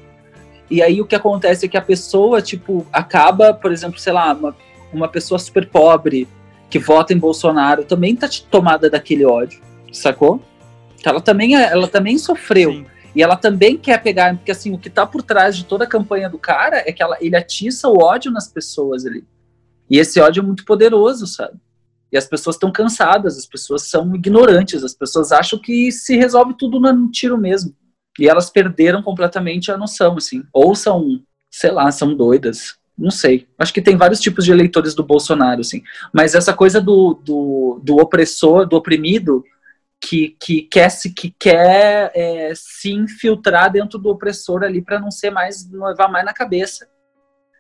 E aí o que acontece é que a pessoa, tipo, acaba, por exemplo, sei lá, uma, uma pessoa super pobre que vota em Bolsonaro também tá tomada daquele ódio, sacou? Ela também, é, ela também sofreu. Sim. E ela também quer pegar, porque assim, o que tá por trás de toda a campanha do cara é que ela, ele atiça o ódio nas pessoas ali. E esse ódio é muito poderoso, sabe? E as pessoas estão cansadas, as pessoas são ignorantes, as pessoas acham que se resolve tudo no tiro mesmo. E elas perderam completamente a noção, assim. Ou são, sei lá, são doidas. Não sei. Acho que tem vários tipos de eleitores do Bolsonaro, assim. Mas essa coisa do, do, do opressor, do oprimido, que, que quer se que quer é, se infiltrar dentro do opressor ali para não ser mais não levar mais na cabeça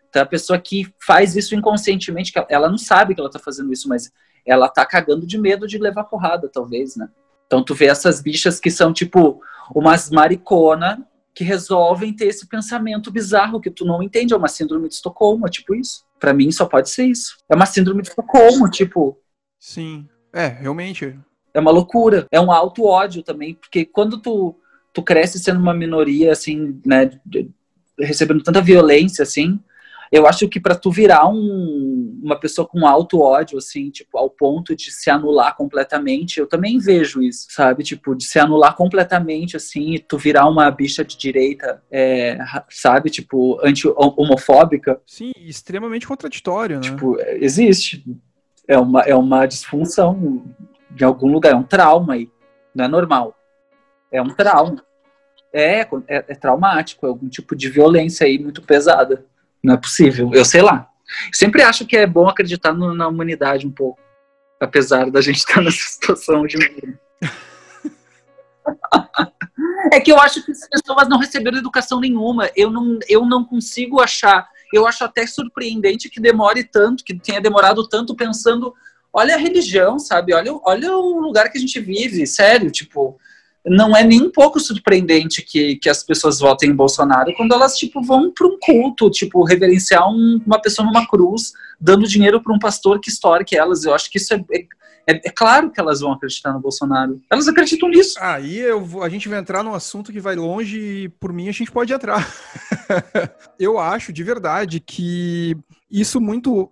então a pessoa que faz isso inconscientemente ela não sabe que ela está fazendo isso mas ela tá cagando de medo de levar porrada, talvez, né? Então tu vê essas bichas que são tipo umas maricona que resolvem ter esse pensamento bizarro que tu não entende, é uma síndrome de Estocolmo, é tipo isso. Para mim só pode ser isso. É uma síndrome de Estocolmo, tipo. Sim. É, realmente. É uma loucura. É um alto ódio também, porque quando tu tu cresce sendo uma minoria assim, né, recebendo tanta violência assim, eu acho que para tu virar um, uma pessoa com alto ódio, assim, tipo, ao ponto de se anular completamente, eu também vejo isso, sabe? Tipo, de se anular completamente, assim, e tu virar uma bicha de direita, é, sabe? Tipo, anti-homofóbica. Sim, extremamente contraditório, né? Tipo, existe. É uma, é uma disfunção de algum lugar, é um trauma aí. Não é normal. É um trauma. É, é, é traumático, é algum tipo de violência aí muito pesada. Não é possível. Eu sei lá. Sempre acho que é bom acreditar no, na humanidade um pouco. Apesar da gente *laughs* estar nessa situação de É que eu acho que as pessoas não receberam educação nenhuma. Eu não, eu não consigo achar. Eu acho até surpreendente que demore tanto, que tenha demorado tanto pensando. Olha a religião, sabe? Olha, olha o lugar que a gente vive, sério. Tipo, não é nem um pouco surpreendente que, que as pessoas votem em Bolsonaro quando elas, tipo, vão para um culto, tipo, reverenciar um, uma pessoa numa cruz, dando dinheiro para um pastor que que elas. Eu acho que isso é, é, é, é, claro que elas vão acreditar no Bolsonaro. Elas acreditam nisso. Aí eu, a gente vai entrar num assunto que vai longe e, por mim, a gente pode entrar. *laughs* eu acho, de verdade, que isso muito.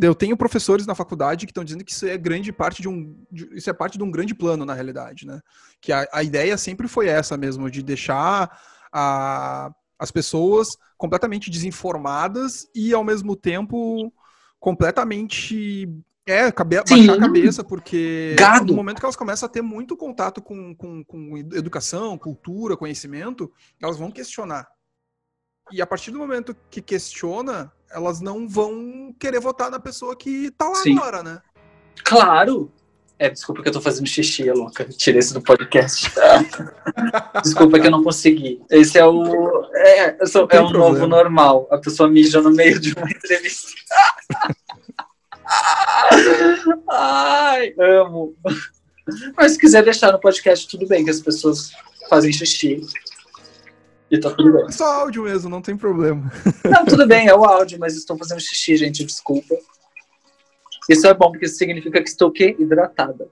Eu tenho professores na faculdade que estão dizendo que isso é grande parte de um. Isso é parte de um grande plano, na realidade, né? Que a, a ideia sempre foi essa mesmo, de deixar a, as pessoas completamente desinformadas e, ao mesmo tempo, completamente. É, cabe, baixar a cabeça, porque Gado. no momento que elas começam a ter muito contato com, com, com educação, cultura, conhecimento, elas vão questionar. E a partir do momento que questiona, elas não vão querer votar na pessoa que tá lá Sim. agora, né? Claro! É, desculpa que eu tô fazendo xixi, louca. Tirei isso do podcast. *laughs* desculpa que eu não consegui. Esse é o. É, é sou, é o novo normal. A pessoa mija no meio de uma entrevista. *laughs* Ai, amo. Mas se quiser deixar no podcast, tudo bem, que as pessoas fazem xixi. E tá tudo bem. É só áudio mesmo, não tem problema. *laughs* Não, tudo bem, é o áudio, mas estou fazendo xixi, gente, desculpa. Isso é bom, porque isso significa que estou o quê? Hidratada.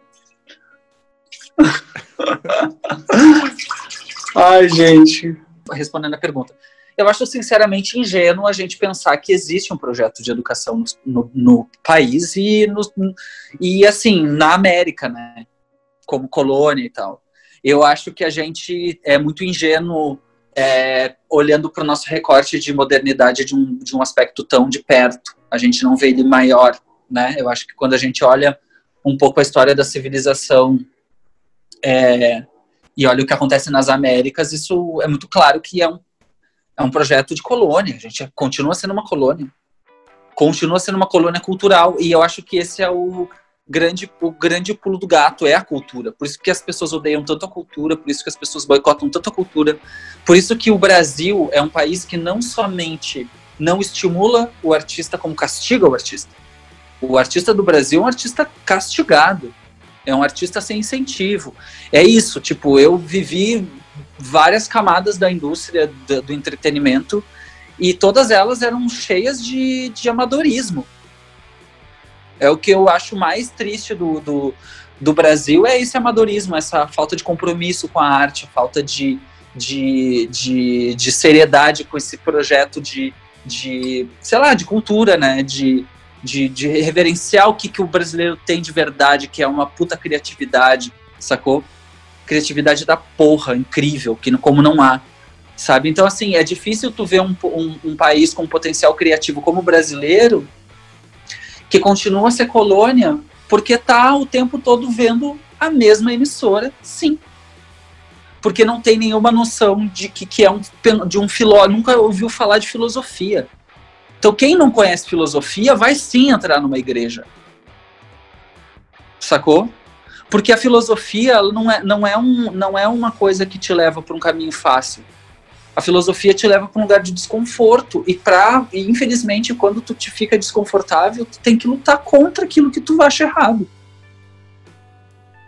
*laughs* Ai, gente. Respondendo a pergunta. Eu acho sinceramente ingênuo a gente pensar que existe um projeto de educação no, no, no país e, no, e, assim, na América, né? Como colônia e tal. Eu acho que a gente é muito ingênuo é, olhando para o nosso recorte de modernidade de um, de um aspecto tão de perto. A gente não vê ele maior, né? Eu acho que quando a gente olha um pouco a história da civilização é, e olha o que acontece nas Américas, isso é muito claro que é um, é um projeto de colônia. A gente continua sendo uma colônia. Continua sendo uma colônia cultural. E eu acho que esse é o, grande, o grande pulo do gato é a cultura. Por isso que as pessoas odeiam tanto a cultura, por isso que as pessoas boicotam tanto a cultura. Por isso que o Brasil é um país que não somente não estimula o artista como castiga o artista. O artista do Brasil é um artista castigado. É um artista sem incentivo. É isso, tipo, eu vivi várias camadas da indústria do, entretenimento e todas elas eram cheias de, de amadorismo é o que eu acho mais triste do, do, do Brasil, é esse amadorismo, essa falta de compromisso com a arte, falta de, de, de, de seriedade com esse projeto de, de, sei lá, de cultura, né? De, de, de reverenciar o que, que o brasileiro tem de verdade, que é uma puta criatividade, sacou? Criatividade da porra, incrível, que como não há, sabe? Então, assim, é difícil tu ver um, um, um país com potencial criativo como o brasileiro que continua a ser colônia, porque tá o tempo todo vendo a mesma emissora, sim. Porque não tem nenhuma noção de que, que é um, de um filósofo, nunca ouviu falar de filosofia. Então, quem não conhece filosofia vai sim entrar numa igreja. Sacou? Porque a filosofia não é, não é, um, não é uma coisa que te leva para um caminho fácil a filosofia te leva para um lugar de desconforto e para infelizmente quando tu te fica desconfortável tu tem que lutar contra aquilo que tu acha errado.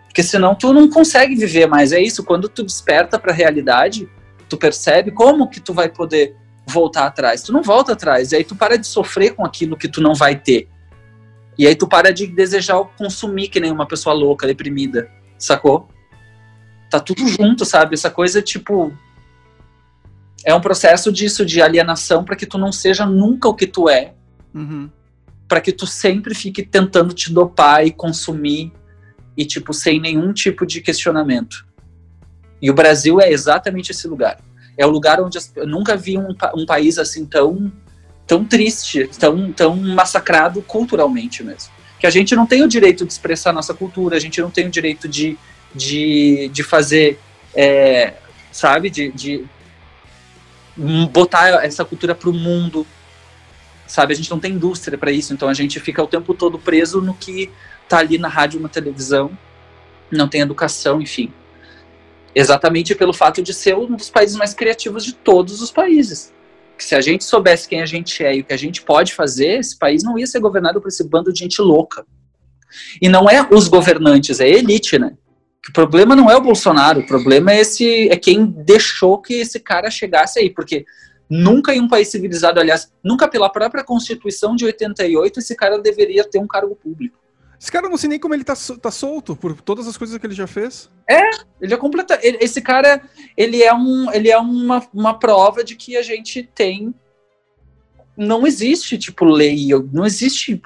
Porque senão tu não consegue viver mais. É isso quando tu desperta para a realidade tu percebe como que tu vai poder voltar atrás. Tu não volta atrás e aí tu para de sofrer com aquilo que tu não vai ter. E aí tu para de desejar consumir que nem uma pessoa louca deprimida sacou? Tá tudo junto sabe? Essa coisa tipo É um processo disso, de alienação, para que tu não seja nunca o que tu é. Uhum. Para que tu sempre fique tentando te dopar e consumir e, tipo, sem nenhum tipo de questionamento. E o Brasil é exatamente esse lugar. É o lugar onde as, eu nunca vi um, um país assim tão, tão triste, tão, tão massacrado culturalmente mesmo. Que a gente não tem o direito de expressar nossa cultura, a gente não tem o direito de, de, de fazer, é, sabe, de, de botar essa cultura para o mundo, sabe? A gente não tem indústria para isso, então a gente fica o tempo todo preso no que tá ali na rádio, na televisão, não tem educação, enfim. Exatamente pelo fato de ser um dos países mais criativos de todos os países. Que se a gente soubesse quem a gente é e o que a gente pode fazer, esse país não ia ser governado por esse bando de gente louca. E não é os governantes, é a elite, né? O problema não é o Bolsonaro, o problema é esse é quem deixou que esse cara chegasse aí, porque nunca em um país civilizado, aliás, nunca pela própria Constituição de 88 esse cara deveria ter um cargo público. Esse cara não sei nem como ele tá, tá solto por todas as coisas que ele já fez. É, ele é completa. Ele, esse cara, ele é, um, ele é uma, uma prova de que a gente tem. Não existe, tipo, lei, não existe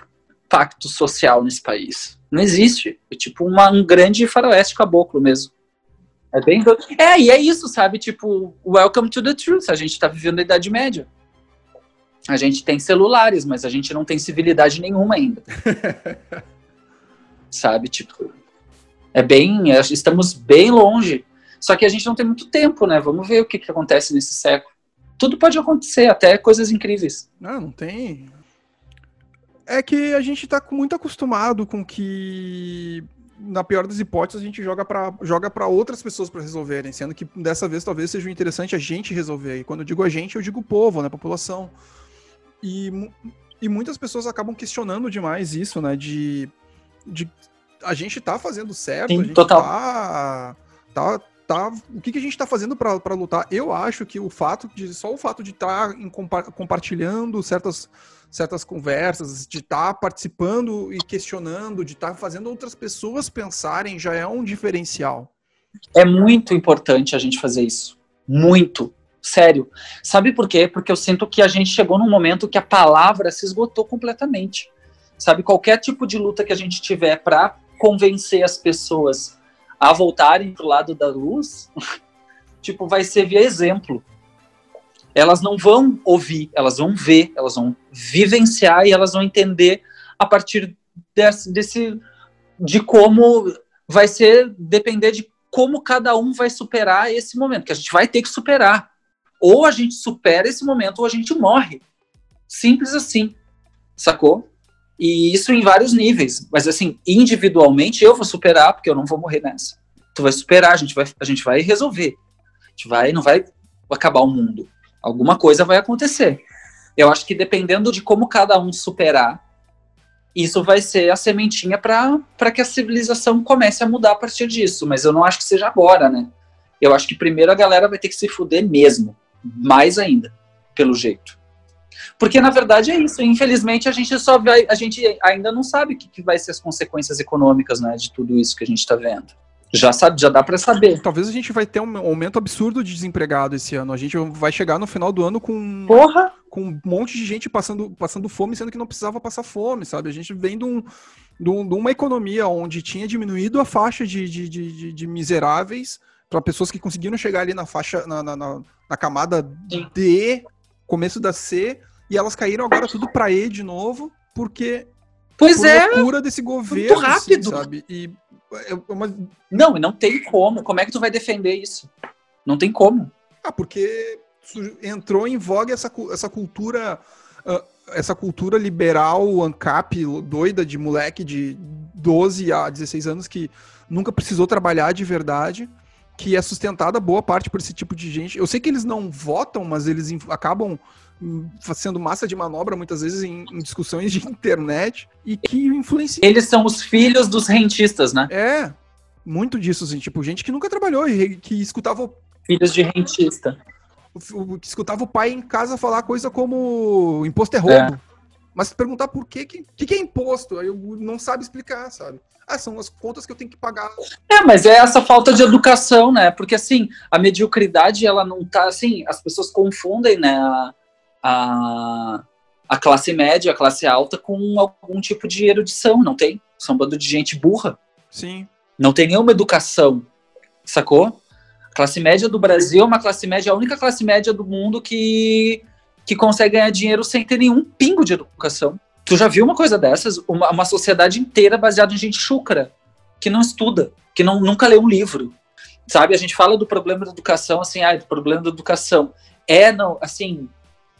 pacto social nesse país. Não existe. É tipo uma, um grande faroeste caboclo mesmo. É bem. É, e é isso, sabe? Tipo, welcome to the truth. A gente tá vivendo a Idade Média. A gente tem celulares, mas a gente não tem civilidade nenhuma ainda. *laughs* sabe? Tipo, é bem, é, estamos bem longe. Só que a gente não tem muito tempo, né? Vamos ver o que, que acontece nesse século. Tudo pode acontecer, até coisas incríveis. Não, não tem. É que a gente tá muito acostumado com que na pior das hipóteses, a gente joga para joga outras pessoas para resolverem, sendo que dessa vez talvez seja interessante a gente resolver. E quando eu digo a gente, eu digo o povo, né, a população. E, e muitas pessoas acabam questionando demais isso, né, de de a gente tá fazendo certo, Sim, a gente total. tá, tá, tá o que, que a gente tá fazendo para lutar? Eu acho que o fato de só o fato de estar tá compartilhando certas certas conversas, de estar tá participando e questionando, de estar tá fazendo outras pessoas pensarem já é um diferencial. É muito importante a gente fazer isso. Muito. Sério. Sabe por quê? Porque eu sinto que a gente chegou num momento que a palavra se esgotou completamente. Sabe, qualquer tipo de luta que a gente tiver para convencer as pessoas a voltarem pro lado da luz, *laughs* tipo, vai ser via exemplo. Elas não vão ouvir, elas vão ver, elas vão vivenciar e elas vão entender a partir desse, desse de como vai ser depender de como cada um vai superar esse momento, que a gente vai ter que superar. Ou a gente supera esse momento ou a gente morre. Simples assim. Sacou? E isso em vários níveis. Mas assim, individualmente eu vou superar, porque eu não vou morrer nessa. Tu vai superar, a gente vai, a gente vai resolver. A gente vai, não vai acabar o mundo. Alguma coisa vai acontecer. Eu acho que dependendo de como cada um superar, isso vai ser a sementinha para que a civilização comece a mudar a partir disso. Mas eu não acho que seja agora, né? Eu acho que primeiro a galera vai ter que se fuder mesmo. Mais ainda, pelo jeito. Porque, na verdade, é isso. Infelizmente, a gente só vai. A gente ainda não sabe o que, que vai ser as consequências econômicas né, de tudo isso que a gente está vendo. Já sabe, já dá para saber. Talvez a gente vai ter um aumento absurdo de desempregado esse ano. A gente vai chegar no final do ano com Porra. com um monte de gente passando, passando fome, sendo que não precisava passar fome, sabe? A gente vem de, um, de, um, de uma economia onde tinha diminuído a faixa de, de, de, de miseráveis para pessoas que conseguiram chegar ali na faixa, na, na, na, na camada Sim. D, começo da C, e elas caíram agora tudo para E de novo, porque pois é, loucura desse governo, muito assim, rápido, assim, sabe? E é uma... Não, não tem como. Como é que tu vai defender isso? Não tem como. Ah, porque entrou em voga essa, essa cultura uh, essa cultura liberal ANCAP doida de moleque de 12 a 16 anos que nunca precisou trabalhar de verdade, que é sustentada boa parte por esse tipo de gente. Eu sei que eles não votam, mas eles acabam sendo massa de manobra muitas vezes em, em, discussões de *laughs* internet e que influenciam. Eles são os filhos dos rentistas, né? É, muito disso, assim, tipo, gente que nunca trabalhou e que escutava. O... Filhos de rentista. O, que escutava o pai em casa falar coisa como imposto é roubo. É. Mas perguntar por que que, que, que é imposto, aí eu não sabe explicar, sabe? Ah, são as contas que eu tenho que pagar. É, mas é essa falta de educação, né? Porque assim, a mediocridade, ela não tá assim, as pessoas confundem, né, a, a, a classe média, a classe alta com algum tipo de erudição, não tem? São um bando de gente burra. Sim. Não tem nenhuma educação, sacou? A classe média do Brasil é uma classe média, a única classe média do mundo que, que consegue ganhar dinheiro sem ter nenhum pingo de educação. Tu já viu uma coisa dessas? Uma, uma sociedade inteira baseada em gente chucra, que não estuda, que não, nunca lê um livro. Sabe? A gente fala do problema da educação, assim, ah, do problema da educação. É, não, assim,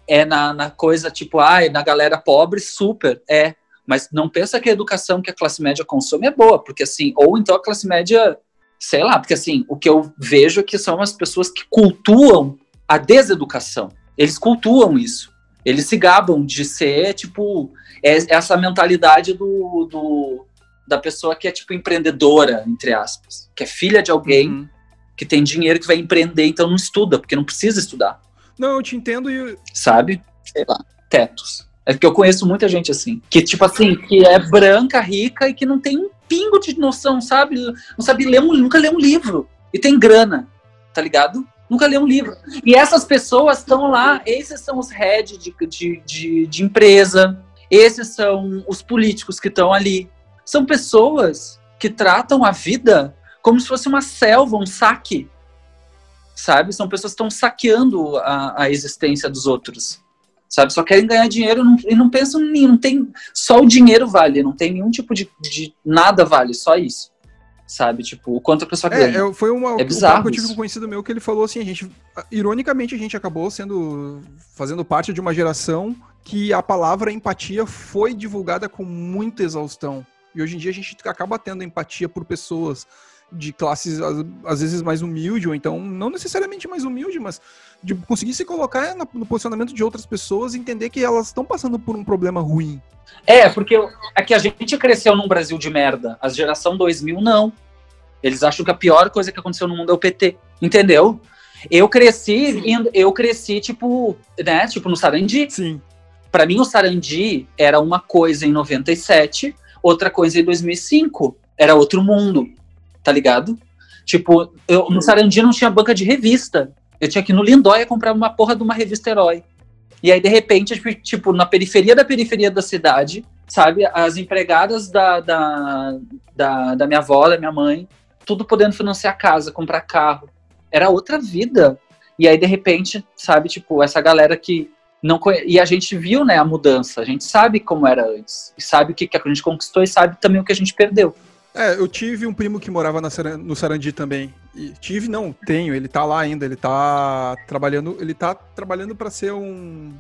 é na, na coisa tipo, ah, na galera pobre, super, é. Mas não pensa que a educação que a classe média consome é boa, porque assim, ou então a classe média, sei lá, porque assim, o que eu vejo é que são as pessoas que cultuam a deseducação. Eles cultuam isso. Eles se gabam de ser, tipo, é essa mentalidade do, do, da pessoa que é tipo empreendedora, entre aspas, que é filha de alguém uhum. que tem dinheiro que vai empreender, então não estuda, porque não precisa estudar. Não, eu te entendo e. Sabe? Sei lá, tetos. É que eu conheço muita gente assim, que tipo assim, que é branca, rica e que não tem um pingo de noção, sabe? Não sabe ler um, nunca lê um livro e tem grana, tá ligado? Nunca lê um livro. E essas pessoas estão lá, esses são os heads de, de, de, de empresa, esses são os políticos que estão ali. São pessoas que tratam a vida como se fosse uma selva, um saque. Sabe? São pessoas que estão saqueando a, a existência dos outros. Sabe? Só querem ganhar dinheiro não, e não pensam em. Não tem, só o dinheiro vale, não tem nenhum tipo de, de nada vale, só isso sabe? Tipo, o quanto a pessoa é, ganha. É, foi uma, é bizarro um eu tive um conhecido meu que ele falou assim, a gente, ironicamente, a gente acabou sendo, fazendo parte de uma geração que a palavra empatia foi divulgada com muita exaustão. E hoje em dia a gente acaba tendo empatia por pessoas de classes às vezes mais humilde, ou então não necessariamente mais humilde, mas de conseguir se colocar no posicionamento de outras pessoas e entender que elas estão passando por um problema ruim. É, porque é que a gente cresceu num Brasil de merda. A geração 2000 não. Eles acham que a pior coisa que aconteceu no mundo é o PT. Entendeu? Eu cresci, eu cresci tipo, né, tipo no Sarandi. Sim. Para mim, o Sarandi era uma coisa em 97, outra coisa em 2005. Era outro mundo, tá ligado? Tipo, eu, no Sarandi não tinha banca de revista. Eu tinha que ir no Lindóia comprar uma porra de uma revista herói. E aí, de repente, tipo, na periferia da periferia da cidade, sabe? As empregadas da, da, da, da minha avó, da minha mãe, tudo podendo financiar casa, comprar carro. Era outra vida. E aí, de repente, sabe, tipo, essa galera que não conhe... e a gente viu né a mudança a gente sabe como era antes e sabe o que, que a gente conquistou e sabe também o que a gente perdeu é eu tive um primo que morava na, no Sarandi também e tive não tenho ele tá lá ainda ele tá trabalhando ele tá trabalhando para ser um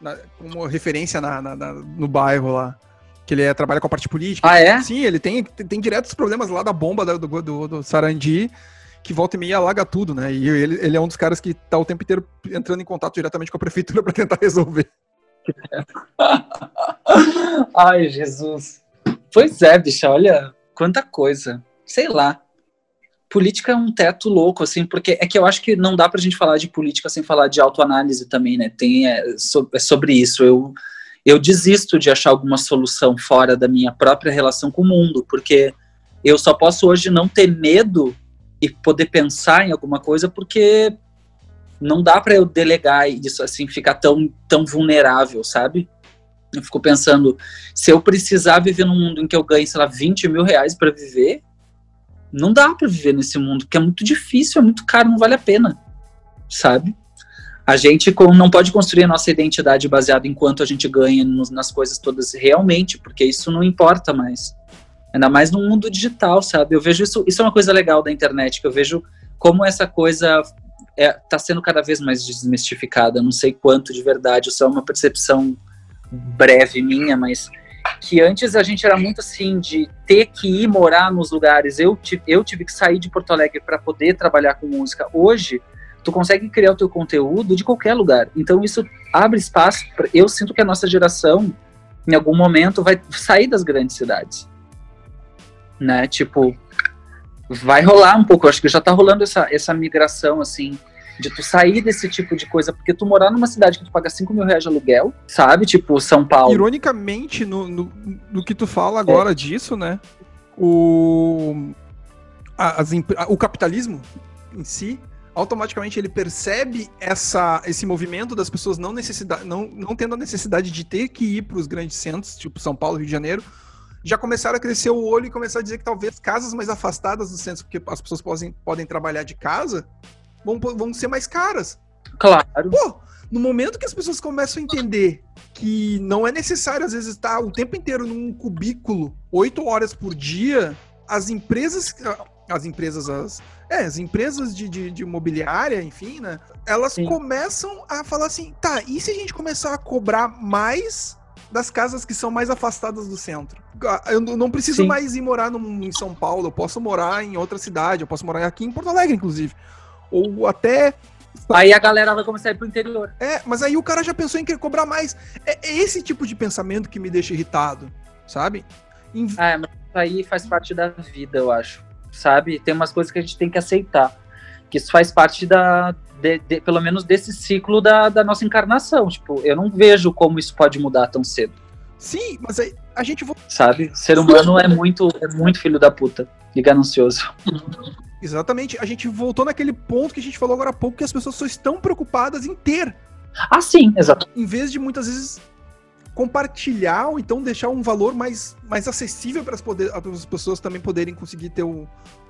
na, uma referência na, na, na, no bairro lá que ele é, trabalha com a parte política ah é sim ele tem tem, tem diretos problemas lá da bomba do, do, do Sarandi que volta e meia alaga tudo, né? E ele, ele é um dos caras que tá o tempo inteiro entrando em contato diretamente com a prefeitura *laughs* para tentar resolver. *laughs* Ai, Jesus. Pois é, bicha, olha quanta coisa. Sei lá. Política é um teto louco, assim, porque é que eu acho que não dá pra gente falar de política sem falar de autoanálise também, né? Tem, é, so, é sobre isso. Eu, eu desisto de achar alguma solução fora da minha própria relação com o mundo, porque eu só posso hoje não ter medo e poder pensar em alguma coisa, porque não dá para eu delegar isso assim, ficar tão, tão vulnerável, sabe? Eu fico pensando, se eu precisar viver num mundo em que eu ganhe, sei lá, 20 mil reais para viver, não dá para viver nesse mundo, porque é muito difícil, é muito caro, não vale a pena, sabe? A gente não pode construir a nossa identidade baseada em quanto a gente ganha nas coisas todas realmente, porque isso não importa mais. Ainda mais no mundo digital, sabe? Eu vejo isso, isso é uma coisa legal da internet, que eu vejo como essa coisa está é, tá sendo cada vez mais desmistificada. Não sei quanto de verdade, isso é uma percepção breve minha, mas que antes a gente era muito assim de ter que ir morar nos lugares. Eu, eu tive que sair de Porto Alegre para poder trabalhar com música. Hoje, tu consegue criar o teu conteúdo de qualquer lugar. Então isso abre espaço. Pra, eu sinto que a nossa geração, em algum momento, vai sair das grandes cidades né? Tipo, vai rolar um pouco, acho que já tá rolando essa, essa migração, assim. De tu sair desse tipo de coisa, porque tu morar numa cidade que tu paga 5 mil reais de aluguel, sabe? Tipo, São Paulo. Ironicamente, no, no, no que tu fala agora é. disso, né? O, as, o capitalismo em si, automaticamente ele percebe essa, esse movimento das pessoas não, necessidade, não, não tendo a necessidade de ter que ir para os grandes centros, tipo São Paulo, Rio de Janeiro, já começaram a crescer o olho e começar a dizer que talvez casas mais afastadas dos centros, porque as pessoas podem, podem trabalhar de casa, vão, vão ser mais caras. Claro. Pô, no momento que as pessoas começam a entender que não é necessário, às vezes, estar o tempo inteiro num cubículo, oito horas por dia, as empresas. As empresas, as, é, as empresas de, de, de imobiliária, enfim, né? Elas Sim. começam a falar assim, tá, e se a gente começar a cobrar mais das casas que são mais afastadas do centro. Eu não preciso Sim. mais ir morar no, em São Paulo, eu posso morar em outra cidade, eu posso morar aqui em Porto Alegre, inclusive. Ou até. Aí a galera vai começar a ir pro interior. É, mas aí o cara já pensou em querer cobrar mais. É, é esse tipo de pensamento que me deixa irritado, sabe? Em... É, mas isso aí faz parte da vida, eu acho. Sabe? Tem umas coisas que a gente tem que aceitar. Que isso faz parte da, de, de, pelo menos desse ciclo da, da nossa encarnação. Tipo, eu não vejo como isso pode mudar tão cedo. Sim, mas aí a gente sabe, ser humano é muito é muito filho da puta e ganancioso. Exatamente, a gente voltou naquele ponto que a gente falou agora há pouco que as pessoas só estão preocupadas em ter. Ah, sim, exato. Em vez de muitas vezes compartilhar ou então deixar um valor mais, mais acessível para as, poder, as pessoas também poderem conseguir ter o,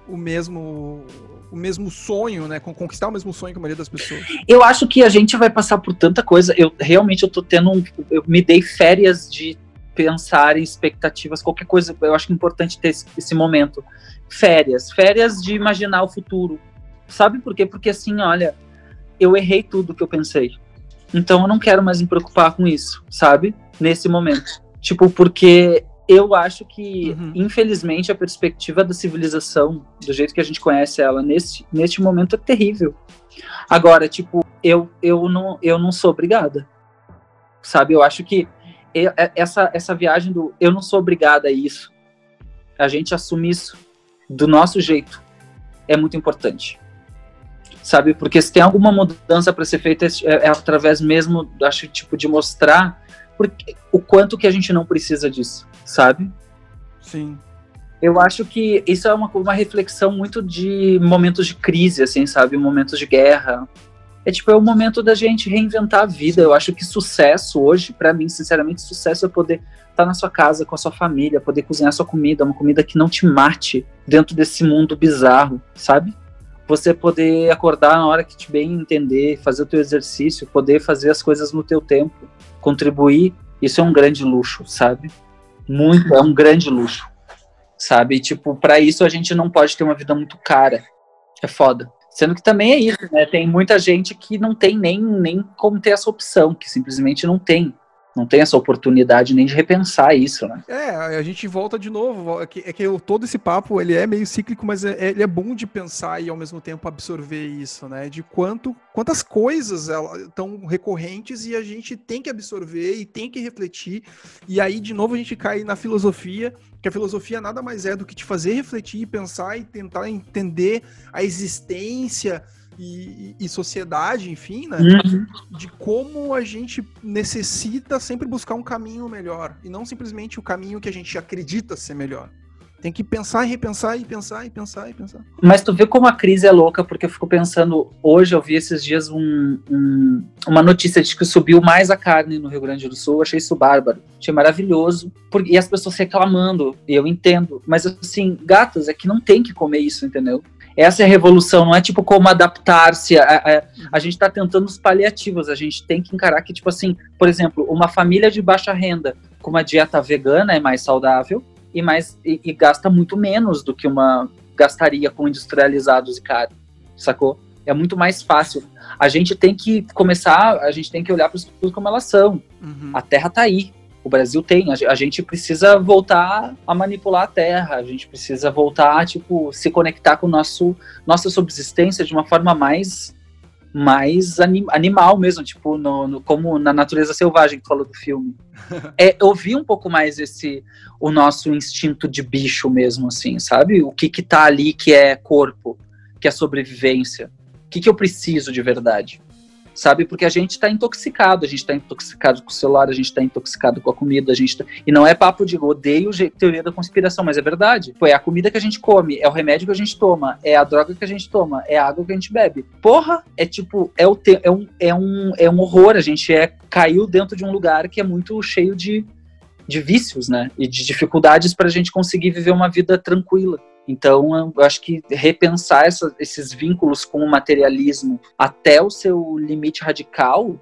o mesmo o mesmo sonho, né? Conquistar o mesmo sonho que a maioria das pessoas. Eu acho que a gente vai passar por tanta coisa. Eu realmente eu tô tendo um, eu me dei férias de pensar em expectativas, qualquer coisa. Eu acho que é importante ter esse, esse momento. Férias, férias de imaginar o futuro. Sabe por quê? Porque assim, olha, eu errei tudo que eu pensei. Então eu não quero mais me preocupar com isso, sabe? Nesse momento. Tipo, porque eu acho que, uhum. infelizmente, a perspectiva da civilização, do jeito que a gente conhece ela, nesse, neste momento é terrível. Agora, tipo, eu, eu, não, eu não sou obrigada. Sabe? Eu acho que essa, essa viagem do eu não sou obrigada a isso, a gente assumir isso do nosso jeito, é muito importante. Sabe? Porque se tem alguma mudança para ser feita, é, é através mesmo, acho, tipo, de mostrar porque, o quanto que a gente não precisa disso, sabe? Sim. Eu acho que isso é uma, uma reflexão muito de momentos de crise, assim, sabe? Momentos de guerra. É tipo, é o momento da gente reinventar a vida. Eu acho que sucesso hoje, para mim, sinceramente, sucesso é poder estar tá na sua casa com a sua família, poder cozinhar sua comida, uma comida que não te mate dentro desse mundo bizarro, sabe? Você poder acordar na hora que te bem entender, fazer o teu exercício, poder fazer as coisas no teu tempo contribuir, isso é um grande luxo, sabe? Muito, é um grande luxo, sabe? tipo, para isso a gente não pode ter uma vida muito cara. É foda. Sendo que também é isso, né? Tem muita gente que não tem nem, nem como ter essa opção, que simplesmente não tem não tem essa oportunidade nem de repensar isso, né? É, a gente volta de novo. É que, é que todo esse papo ele é meio cíclico, mas é, ele é bom de pensar e ao mesmo tempo absorver isso, né? De quanto, quantas coisas estão recorrentes e a gente tem que absorver e tem que refletir. E aí, de novo, a gente cai na filosofia, que a filosofia nada mais é do que te fazer refletir, pensar e tentar entender a existência e, e, sociedade, enfim, né? Uhum. De como a gente necessita sempre buscar um caminho melhor e não simplesmente o caminho que a gente acredita ser melhor. Tem que pensar e repensar e pensar e pensar e pensar. Mas tu vê como a crise é louca, porque eu fico pensando, hoje eu vi esses dias um, um, uma notícia de que subiu mais a carne no Rio Grande do Sul, eu achei isso bárbaro, achei maravilhoso, porque, e as pessoas reclamando, eu entendo, mas assim, gatas, é que não tem que comer isso, entendeu? Essa é a revolução, não é tipo como adaptar-se. A, a, a, gente está tentando os paliativos, a gente tem que encarar que, tipo assim, por exemplo, uma família de baixa renda com uma dieta vegana é mais saudável e, mais, e, e gasta muito menos do que uma gastaria com industrializados e caro, sacou? É muito mais fácil. A gente tem que começar, a gente tem que olhar para as coisas como elas são. Uhum. A terra está aí, o Brasil tem. A gente precisa voltar a manipular a terra, a gente precisa voltar a, tipo, se conectar com nosso, nossa subsistência de uma forma mais mais anim, animal mesmo, tipo, no, no, como na natureza selvagem que falou do filme. *laughs* é, eu vi um pouco mais esse, o nosso instinto de bicho mesmo, assim, sabe? O que que tá ali que é corpo, que é sobrevivência, que, que eu preciso de verdade? Sabe? Porque a gente está intoxicado, a gente está intoxicado com o celular, a gente está intoxicado com a comida, a gente tá... e não é papo de odeio teoria da conspiração, mas é verdade. Pô, é a comida que a gente come, é o remédio que a gente toma, é a droga que a gente toma, é a água que a gente bebe. Porra, é tipo, é, o te... é, um, é, um, é um horror, a gente é caiu dentro de um lugar que é muito cheio de, de vícios, né? E de dificuldades para a gente conseguir viver uma vida tranquila. Então, eu acho que repensar essa, esses vínculos com o materialismo até o seu limite radical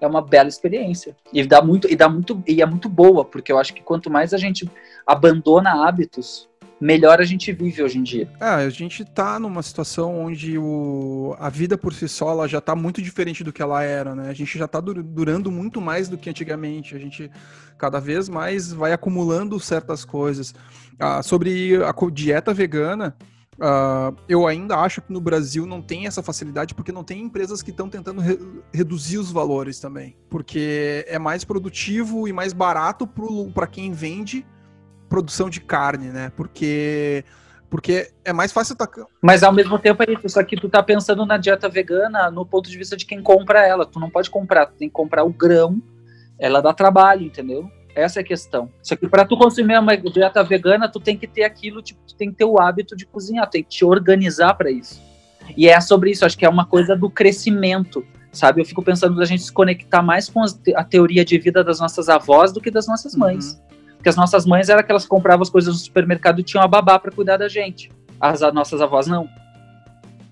é uma bela experiência. E dá muito e dá muito e é muito boa, porque eu acho que quanto mais a gente abandona hábitos, melhor a gente vive hoje em dia. É, a gente tá numa situação onde o, a vida por si só ela já tá muito diferente do que ela era, né? A gente já tá durando muito mais do que antigamente. A gente cada vez mais vai acumulando certas coisas. Ah, sobre a dieta vegana, Uh, eu ainda acho que no Brasil não tem essa facilidade porque não tem empresas que estão tentando re reduzir os valores também. Porque é mais produtivo e mais barato para quem vende produção de carne, né? Porque porque é mais fácil tá... Mas ao mesmo tempo é isso, só que tu tá pensando na dieta vegana no ponto de vista de quem compra ela. Tu não pode comprar, tu tem que comprar o grão. Ela dá trabalho, entendeu? Essa é a questão. Só que para tu consumir uma dieta vegana, tu tem que ter aquilo, tipo, tu tem que ter o hábito de cozinhar, tem que te organizar para isso. E é sobre isso, acho que é uma coisa do crescimento, sabe? Eu fico pensando da gente se conectar mais com a teoria de vida das nossas avós do que das nossas mães. Uhum. Porque as nossas mães eram aquelas que compravam as coisas no supermercado e tinham a babá para cuidar da gente. As, as nossas avós não.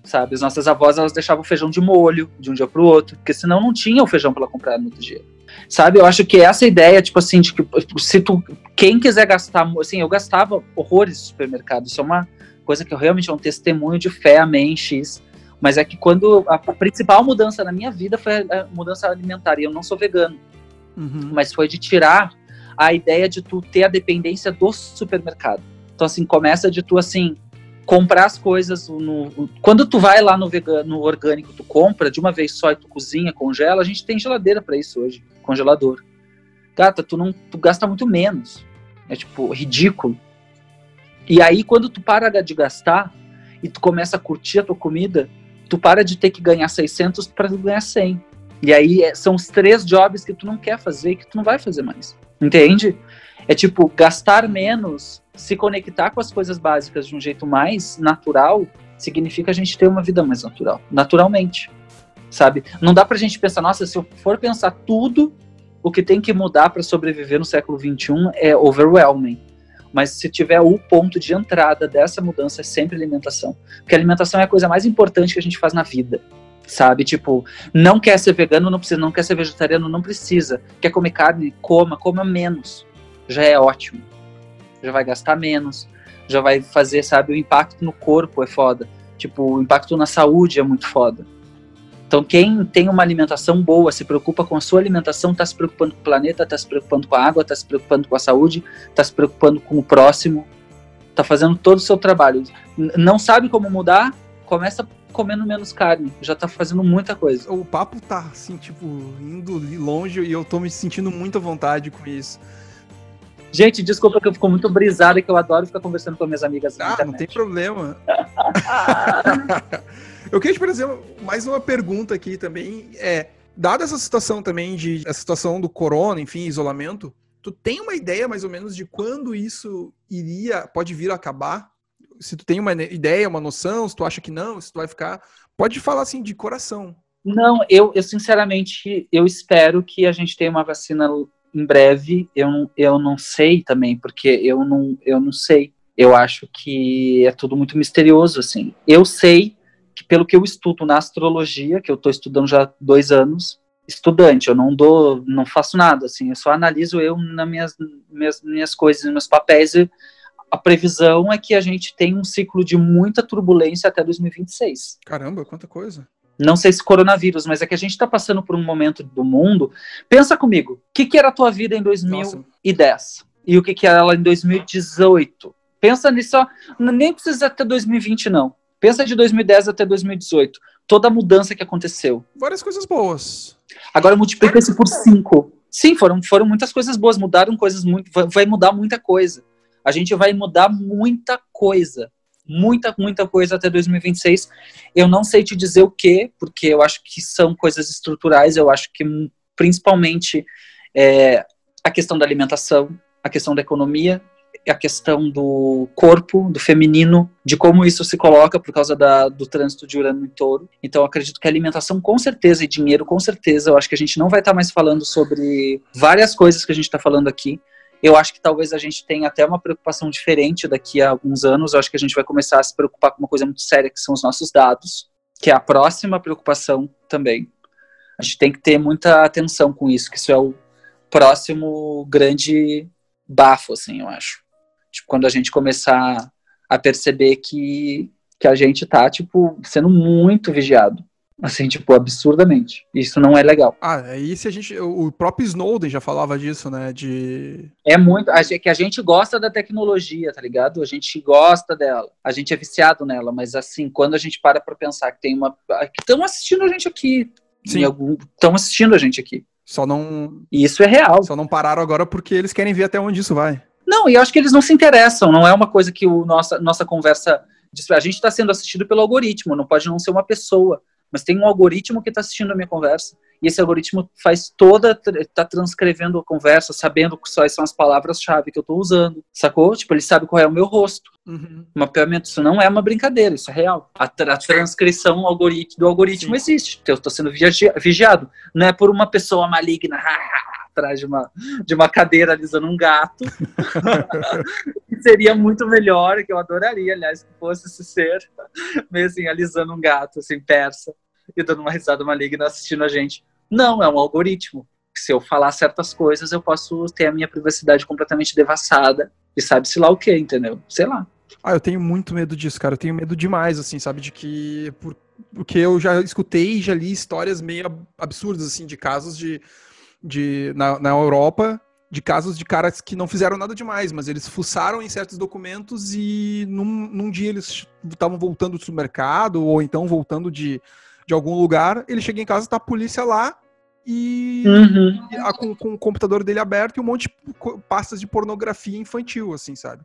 Sabe? As nossas avós elas deixavam o feijão de molho de um dia para o outro, porque senão não tinha o feijão para comprar no outro dia. Sabe? Eu acho que essa ideia, tipo assim, de que se tu quem quiser gastar, assim, eu gastava horrores no supermercado. Isso é uma coisa que eu realmente é um testemunho de fé, amém, X. Mas é que quando a, principal mudança na minha vida foi a, a mudança alimentar. E eu não sou vegano. Uhum. Mas foi de tirar a ideia de tu ter a dependência do supermercado. Então, assim, começa de tu, assim, comprar as coisas no... Quando tu vai lá no vegano, no orgânico, tu compra de uma vez só e tu cozinha, congela, a gente tem geladeira para isso hoje, congelador. Gata, tu não tu gasta muito menos. É, tipo, ridículo. E aí, quando tu para de gastar e tu começa a curtir a tua comida, tu para de ter que ganhar 600 para ganhar 100. E aí, é, são os três jobs que tu não quer fazer e que tu não vai fazer mais. Entende? É tipo, gastar menos, se conectar com as coisas básicas de um jeito mais natural, significa a gente ter uma vida mais natural, naturalmente. Sabe? Não dá pra gente pensar, nossa, se eu for pensar tudo o que tem que mudar para sobreviver no século XXI é overwhelming. Mas se tiver o ponto de entrada dessa mudança é sempre alimentação. Porque alimentação é a coisa mais importante que a gente faz na vida sabe? Tipo, não quer ser vegano, não precisa, não quer ser vegetariano, não precisa. Quer comer carne, coma, coma menos. Já é ótimo. Já vai gastar menos, já vai fazer, sabe, o impacto no corpo é foda. Tipo, o impacto na saúde é muito foda. Então, quem tem uma alimentação boa, se preocupa com a sua alimentação, está se preocupando com o planeta, está se preocupando com a água, está se preocupando com a saúde, está se preocupando com o próximo, está fazendo todo o seu trabalho. não sabe como mudar? Começa comendo menos carne. Já tá fazendo muita coisa. O papo tá, assim, tipo, indo longe e eu tô me sentindo muito à vontade com isso. Gente, desculpa que eu fico muito brisada que eu adoro ficar conversando com minhas amigas. Ah, não tem problema. *laughs* eu queria te fazer mais uma pergunta aqui também. É, dada essa situação também de essa situação do corona, enfim, isolamento, tu tem uma ideia mais ou menos de quando isso iria, pode vir a acabar? Se tu tem uma ideia, uma noção, se tu acha que não, se tu vai ficar, pode falar assim de coração. Não, eu, eu sinceramente, eu espero que a gente tenha uma vacina em breve. Eu, eu não sei também, porque eu não, eu não sei. Eu acho que é tudo muito misterioso, assim. Eu sei que pelo que eu estudo na astrologia, que eu estou estudando já há dois anos, estudante, eu não dou, não faço nada, assim, eu só analiso eu nas minhas, minhas, minhas coisas, meus papéis a previsão é que a gente tem um ciclo de muita turbulência até 2026. Caramba, quanta coisa. Não sei se coronavírus, mas é que a gente está passando por um momento do mundo. Pensa comigo, o que, que, era a tua vida em 2010? Nossa. E o que, que era ela em 2018? Pensa nisso, nem precisa até 2020, não. Pensa de 2010 até 2018. Toda a mudança que aconteceu. Várias coisas boas. Agora multiplica isso por cinco. Sim, foram, foram muitas coisas boas, mudaram coisas muito. Vai mudar muita coisa a gente vai mudar muita coisa. muita, muita coisa até 2026. Eu não sei te dizer o que, porque eu acho que são coisas estruturais, eu acho que principalmente é, a questão da alimentação, a questão da economia, a questão do corpo, do feminino, de como isso se coloca por causa da, do trânsito de Urano em touro. Então, acredito que alimentação, com certeza, e dinheiro, com certeza, eu acho que a gente não vai estar mais falando sobre várias coisas que a gente está falando aqui. Eu acho que talvez a gente tenha até uma preocupação diferente daqui a alguns anos. Eu acho que a gente vai começar a se preocupar com uma coisa muito séria, que são os nossos dados, que é a próxima preocupação também. A gente tem que ter muita atenção com isso, que isso é o próximo grande bafo, assim, eu acho. Tipo, quando a gente começar a perceber que, que a gente tá, tipo, sendo muito vigiado. Assim, tipo, absurdamente. Isso não é legal. Ah, aí se a gente. O próprio Snowden já falava disso, né? De. É muito. É que a gente gosta da tecnologia, tá ligado? A gente gosta dela. A gente é viciado nela, mas assim, quando a gente para pra pensar que tem uma. que estão assistindo a gente aqui. Sim. Estão assistindo a gente aqui. Só não. Isso é real. Só não pararam agora porque eles querem ver até onde isso vai. Não, e eu acho que eles não se interessam, não é uma coisa que o nossa, nossa conversa. A gente está sendo assistido pelo algoritmo, não pode não ser uma pessoa, mas tem um algoritmo que está assistindo a minha conversa. E esse algoritmo faz toda. está transcrevendo a conversa, sabendo quais são as palavras-chave que eu estou usando, sacou? Tipo, ele sabe qual é o meu rosto. Uhum. Mapeamento, isso não é uma brincadeira, isso é real. A, a transcrição algoritmo, do algoritmo Sim. existe. Eu estou sendo vigiado. Não é por uma pessoa maligna. Atrás de uma, de uma cadeira alisando um gato. *laughs* seria muito melhor, que eu adoraria, aliás, que fosse esse ser, meio assim, alisando um gato, assim, persa, e dando uma risada maligna assistindo a gente. Não, é um algoritmo. Se eu falar certas coisas, eu posso ter a minha privacidade completamente devassada. E sabe-se lá o que, entendeu? Sei lá. Ah, eu tenho muito medo disso, cara. Eu tenho medo demais, assim, sabe? De que. Por, porque eu já escutei, já li histórias meio absurdas, assim, de casos de de, na, na Europa de casos de caras que não fizeram nada demais, mas eles fuçaram em certos documentos e num, num dia eles estavam voltando do supermercado ou então voltando de, de algum lugar, ele chega em casa, tá a polícia lá e, uhum. e a, com, com o computador dele aberto e um monte de pastas de pornografia infantil, assim, sabe?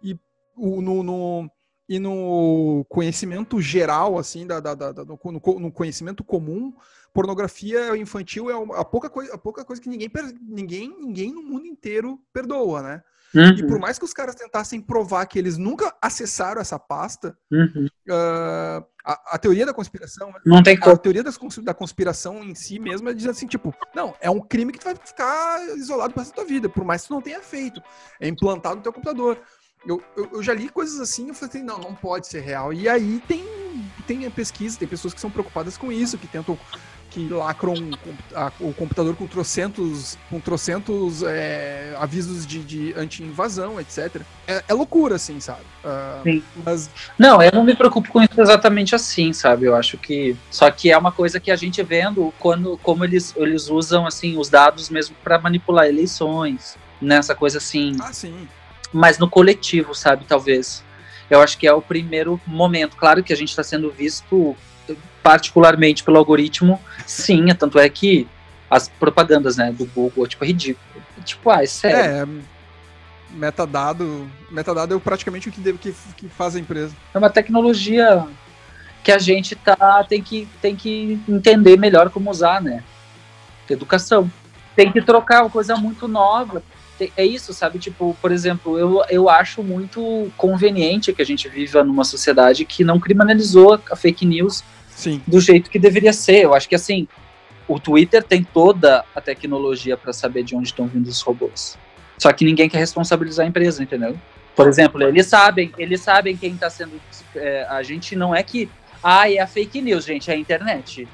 E o, no, no e no conhecimento geral, assim, da, da, da no, no, conhecimento comum, pornografia infantil é a pouca coisa, a pouca coisa que ninguém, ninguém, ninguém no mundo inteiro perdoa, né? Uhum. E por mais que os caras tentassem provar que eles nunca acessaram essa pasta, uhum. uh, a, a, teoria da conspiração, não tem a, a teoria das, da conspiração em si mesma diz assim, tipo, não, é um crime que tu vai ficar isolado para tua vida, por mais que tu não tenha feito, é implantado no teu computador. Eu, eu, eu, já li coisas assim, eu falei assim, não, não pode ser real. E aí tem, tem a pesquisa, tem pessoas que são preocupadas com isso, que tentam, que lacram a, o computador com trocentos, com trocentos é, avisos de, de anti-invasão, etc. É, é, loucura, assim, sabe? Uh. Mas... Não, eu não me preocupo com isso exatamente assim, sabe? Eu acho que. Só que é uma coisa que a gente vendo quando, como eles, eles usam, assim, os dados mesmo para manipular eleições, nessa né? coisa assim. Ah, sim mas no coletivo, sabe? Talvez. Eu acho que é o primeiro momento. Claro que a gente está sendo visto particularmente pelo algoritmo, sim, tanto é que as propagandas, né, do Google, tipo, é ridículo. Tipo, ah, é sério. É, metadado, metadado é praticamente o que, deve, que, que faz a empresa. É uma tecnologia que a gente tá, tem, que, tem que entender melhor como usar, né? Educação. Tem que trocar uma coisa muito nova é isso, sabe? Tipo, por exemplo, eu, eu acho muito conveniente que a gente viva numa sociedade que não criminalizou a fake news Sim. do jeito que deveria ser. Eu acho que assim, o Twitter tem toda a tecnologia para saber de onde estão vindo os robôs. Só que ninguém quer responsabilizar a empresa, entendeu? Por exemplo, eles sabem, eles sabem quem está sendo. É, a gente não é que. Ah, é a fake news, gente, é a internet.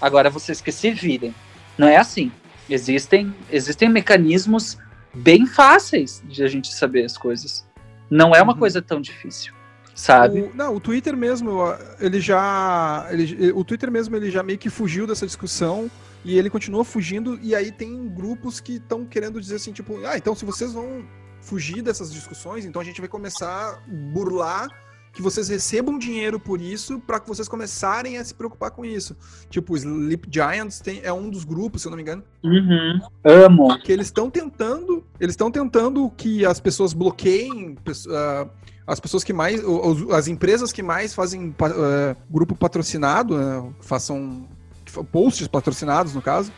Agora vocês que se virem. Não é assim. Existem, existem mecanismos bem fáceis de a gente saber as coisas. Não é uma uhum. coisa tão difícil, sabe? O, não, o Twitter mesmo, ele já, ele, o Twitter mesmo ele já meio que fugiu dessa discussão e ele continua fugindo e aí tem grupos que estão querendo dizer assim, tipo, ah, então se vocês vão fugir dessas discussões, então a gente vai começar a burlar que vocês recebam dinheiro por isso para que vocês começarem a se preocupar com isso. Tipo, o Sleep Giants tem, é um dos grupos, se eu não me engano. Uhum. Amo. Que eles estão tentando, eles estão tentando que as pessoas bloqueiem uh, as pessoas que mais, as empresas que mais fazem uh, grupo patrocinado, uh, façam posts patrocinados no caso,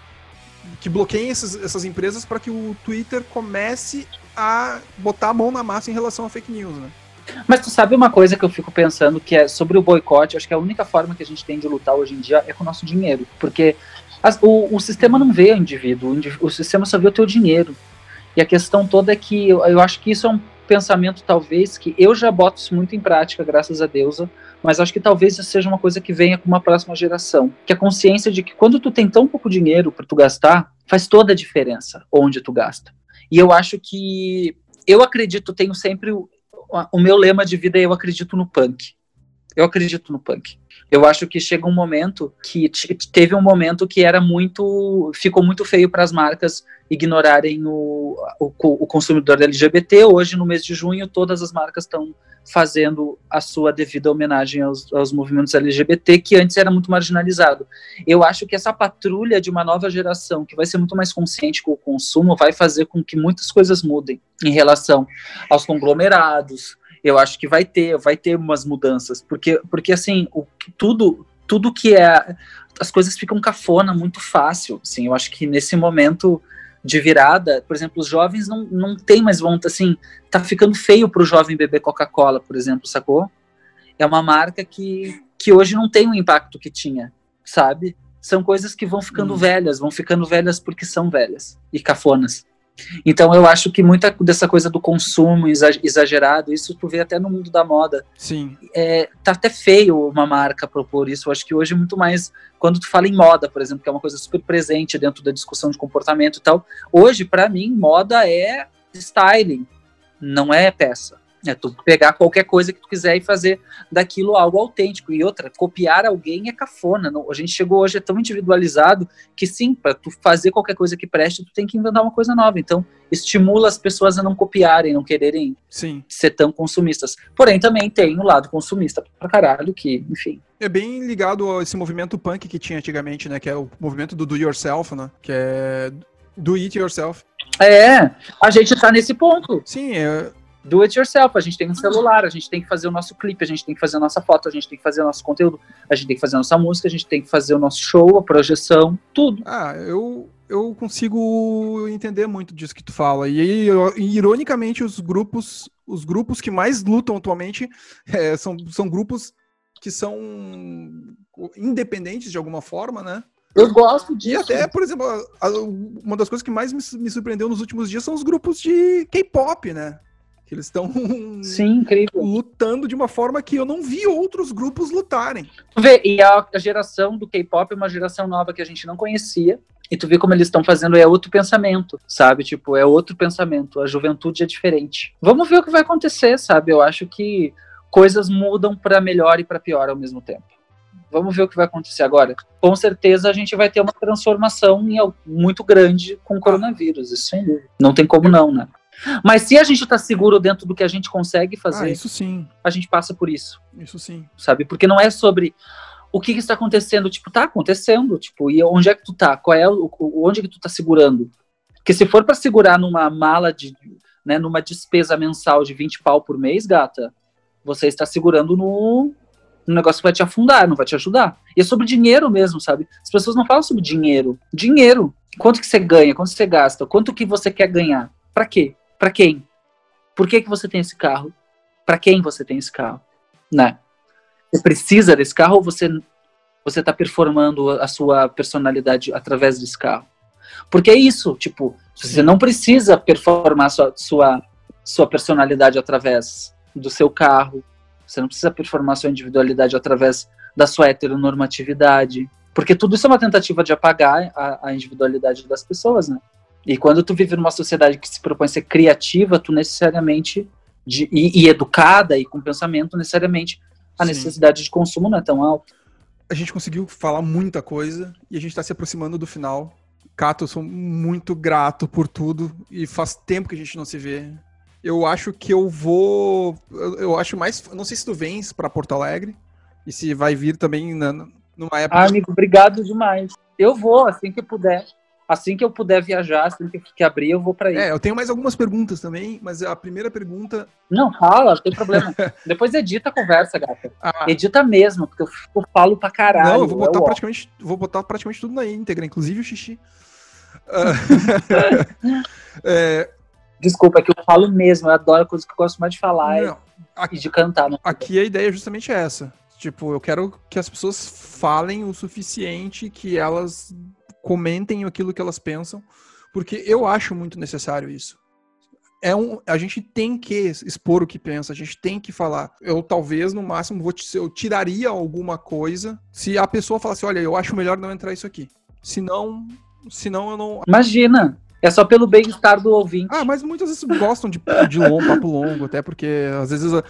que bloqueiem essas, essas empresas para que o Twitter comece a botar a mão na massa em relação a fake news, né? Mas tu sabe uma coisa que eu fico pensando que é sobre o boicote? Acho que a única forma que a gente tem de lutar hoje em dia é com o nosso dinheiro, porque as, o, o, sistema não vê o indivíduo, o, o sistema só vê o teu dinheiro. E a questão toda é que eu, eu acho que isso é um pensamento, talvez, que eu já boto isso muito em prática, graças a Deus, mas acho que talvez isso seja uma coisa que venha com uma próxima geração. Que a consciência de que quando tu tem tão pouco dinheiro para tu gastar, faz toda a diferença onde tu gasta. E eu acho que eu acredito, tenho sempre o, o meu lema de vida é eu acredito no punk. Eu acredito no punk. Eu acho que chega um momento que teve um momento que era muito ficou muito feio para as marcas ignorarem o, o, o, consumidor LGBT. Hoje, no mês de junho, todas as marcas estão fazendo a sua devida homenagem aos, aos, movimentos LGBT, que antes era muito marginalizado. Eu acho que essa patrulha de uma nova geração, que vai ser muito mais consciente com o consumo, vai fazer com que muitas coisas mudem em relação aos conglomerados. Eu acho que vai ter, vai ter umas mudanças, porque, porque assim, o, tudo, tudo que é, as coisas ficam cafona muito fácil. Assim, eu acho que nesse momento de virada, por exemplo, os jovens não, não têm mais vontade, assim, tá ficando feio para o jovem beber Coca-Cola, por exemplo, sacou? É uma marca que, que hoje não tem o impacto que tinha, sabe? São coisas que vão ficando hum. velhas, vão ficando velhas porque são velhas e cafonas. Então eu acho que muita dessa coisa do consumo exagerado, isso tu vê até no mundo da moda. Sim. É, tá até feio uma marca propor isso. Eu acho que hoje é muito mais quando tu fala em moda, por exemplo, que é uma coisa super presente dentro da discussão de comportamento e tal. Hoje, para mim, moda é styling, não é peça. É tu pegar qualquer coisa que tu quiser e fazer daquilo algo autêntico. E outra, copiar alguém é cafona. Não, a gente chegou hoje é tão individualizado que sim, para tu fazer qualquer coisa que preste, tu tem que inventar uma coisa nova. Então, estimula as pessoas a não copiarem, não quererem sim. ser tão consumistas. Porém, também tem o lado consumista pra caralho, que, enfim. É bem ligado a esse movimento punk que tinha antigamente, né? Que é o movimento do do yourself, né? Que é do it yourself. É, a gente tá nesse ponto. Sim, é, do it yourself. A gente tem um celular, a gente tem que fazer o nosso clipe, a gente tem que fazer a nossa foto, a gente tem que fazer o nosso conteúdo, a gente tem que fazer a nossa música, a gente tem que fazer o nosso show, a projeção, tudo. Ah, eu, eu consigo entender muito disso que tu fala. E, ironicamente, os grupos, os grupos que mais lutam atualmente *laughs* é, são, são grupos que são independentes de alguma forma, né? Eu gosto disso. E até, por exemplo, uma das coisas que mais me surpreendeu nos últimos dias são os grupos de K-pop, né? Eles estão lutando de uma forma que eu não vi outros grupos lutarem. Vê, e a, a geração do K-pop é uma geração nova que a gente não conhecia. E tu vê como eles estão fazendo, é outro pensamento, sabe? Tipo, é outro pensamento. A juventude é diferente. Vamos ver o que vai acontecer, sabe? Eu acho que coisas mudam para melhor e para pior ao mesmo tempo. Vamos ver o que vai acontecer agora. Com certeza a gente vai ter uma transformação muito grande com o coronavírus, isso sem dúvida. Não tem como não, né? Mas se a gente está seguro dentro do que a gente consegue fazer, ah, isso sim. a gente passa por isso. Isso sim. Sabe? Porque não é sobre o que, que está acontecendo, tipo, tá acontecendo, tipo, e onde é que tu tá? Qual é o, onde é que tu tá segurando? Porque se for para segurar numa mala de, né, numa despesa mensal de 20 pau por mês, gata, você está segurando no, no negócio que vai te afundar, não vai te ajudar. E é sobre dinheiro mesmo, sabe? As pessoas não falam sobre dinheiro. Dinheiro. Quanto que você ganha, quanto você gasta, quanto que você quer ganhar. Para quê? Para quem? Por que, que você tem esse carro? Para quem você tem esse carro? Né? Você precisa desse carro ou você você está performando a sua personalidade através desse carro? Porque é isso, tipo, você não precisa performar sua, sua, sua personalidade através do seu carro, você não precisa performar sua individualidade através da sua heteronormatividade, porque tudo isso é uma tentativa de apagar a, a individualidade das pessoas, né? E quando tu vive numa sociedade que se propõe a ser criativa, tu necessariamente, de, e, e educada e com pensamento, necessariamente a Sim. necessidade de consumo não é tão alta. A gente conseguiu falar muita coisa e a gente está se aproximando do final. Cato, eu sou muito grato por tudo e faz tempo que a gente não se vê. Eu acho que eu vou. Eu, acho mais. Não sei se tu vens para Porto Alegre e se vai vir também na, numa época. Ah, amigo, obrigado demais. Eu vou assim que puder. Assim que eu puder viajar, assim que, que abrir, eu vou para aí. É, eu tenho mais algumas perguntas também, mas a primeira pergunta. Não, fala, não tem problema. *laughs* Depois edita a conversa, gata. Ah. Edita mesmo, porque eu, eu, falo pra caralho. Não, eu vou botar, eu, praticamente, vou botar praticamente tudo na íntegra, inclusive o xixi. *laughs* *laughs* é... Desculpa, é que eu falo mesmo, eu adoro coisas que eu gosto mais de falar não, aqui, e de cantar. Aqui a ideia é justamente essa. Tipo, eu quero que as pessoas falem o suficiente que elas comentem aquilo que elas pensam, porque eu acho muito necessário isso. É um, a gente tem que expor o que pensa, a gente tem que falar. Eu talvez no máximo vou eu tiraria alguma coisa se a pessoa falasse, olha, eu acho melhor não entrar isso aqui. Senão, senão eu não. Imagina. É só pelo bem-estar do ouvinte. Ah, mas muitas vezes gostam de, de longo, papo longo, até porque às vezes eu,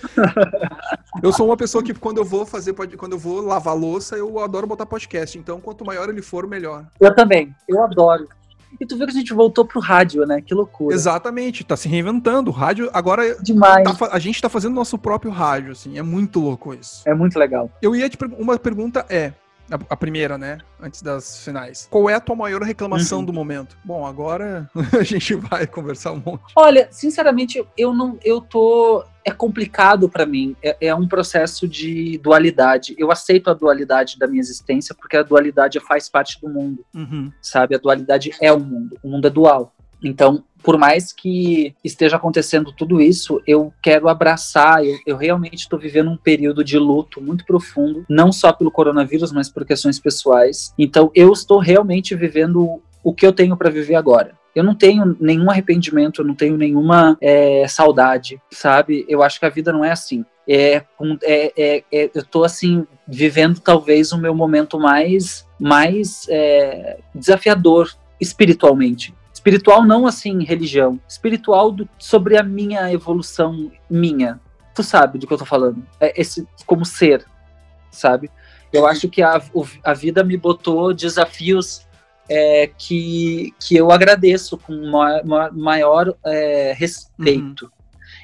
eu sou uma pessoa que quando eu vou fazer, quando eu vou lavar louça, eu adoro botar podcast. Então, quanto maior ele for, melhor. Eu também, eu adoro. E tu viu que a gente voltou pro rádio, né? Que loucura. Exatamente, tá se reinventando. O rádio agora. Demais. Tá, a gente tá fazendo nosso próprio rádio, assim. É muito louco isso. É muito legal. Eu ia te Uma pergunta é: a, primeira, né? Antes das finais. Qual é a tua maior reclamação uhum. do momento? Bom, agora *laughs* a gente vai conversar um monte. Olha, sinceramente, eu não. Eu tô. É complicado para mim. É, é, um processo de dualidade. Eu aceito a dualidade da minha existência porque a dualidade faz parte do mundo. Uhum. Sabe? A dualidade é o mundo. O mundo é dual. Então, por mais que esteja acontecendo tudo isso, eu quero abraçar. Eu, eu realmente estou vivendo um período de luto muito profundo, não só pelo coronavírus, mas por questões pessoais. Então, eu estou realmente vivendo o que eu tenho para viver agora. Eu não tenho nenhum arrependimento, eu não tenho nenhuma é, saudade, sabe? Eu acho que a vida não é assim. É, é, é, é eu tô assim vivendo talvez o meu momento mais mais é, desafiador espiritualmente Espiritual não assim religião, espiritual do, sobre a minha evolução minha. Tu sabe do que eu tô falando? É esse como ser, sabe? Eu acho que a, a vida me botou desafios é, que, que eu agradeço com maior, maior é, respeito. Uhum.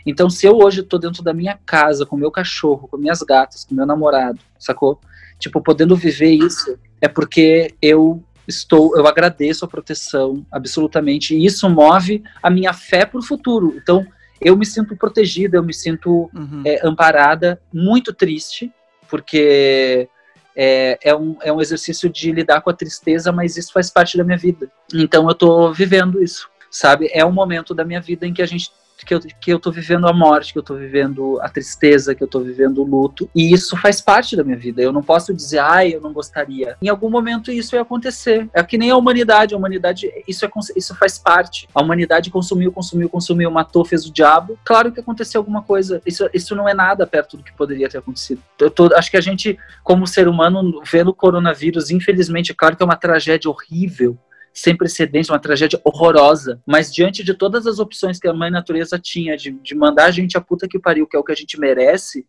Então, se eu hoje estou dentro da minha casa, com meu cachorro, com minhas gatas, com meu namorado, sacou? Tipo, podendo viver isso, é porque eu estou, eu agradeço a proteção, absolutamente, e isso move a minha fé para o futuro. Então, eu me sinto protegida, eu me sinto uhum. é, amparada, muito triste, porque é, é, um, é um exercício de lidar com a tristeza, mas isso faz parte da minha vida. Então, eu estou vivendo isso, sabe? É um momento da minha vida em que a gente que eu, que eu tô vivendo a morte, que eu tô vivendo a tristeza, que eu tô vivendo o luto. E isso faz parte da minha vida. Eu não posso dizer, ai, eu não gostaria. Em algum momento isso ia acontecer. É que nem a humanidade. A humanidade, isso, é, isso faz parte. A humanidade consumiu, consumiu, consumiu, matou, fez o diabo. Claro que aconteceu alguma coisa. Isso, isso não é nada perto do que poderia ter acontecido. Eu tô, acho que a gente, como ser humano, vendo o coronavírus, infelizmente, é claro que é uma tragédia horrível sem precedentes, uma tragédia horrorosa. Mas diante de todas as opções que a mãe natureza tinha de, de mandar a gente a puta que pariu, que é o que a gente merece,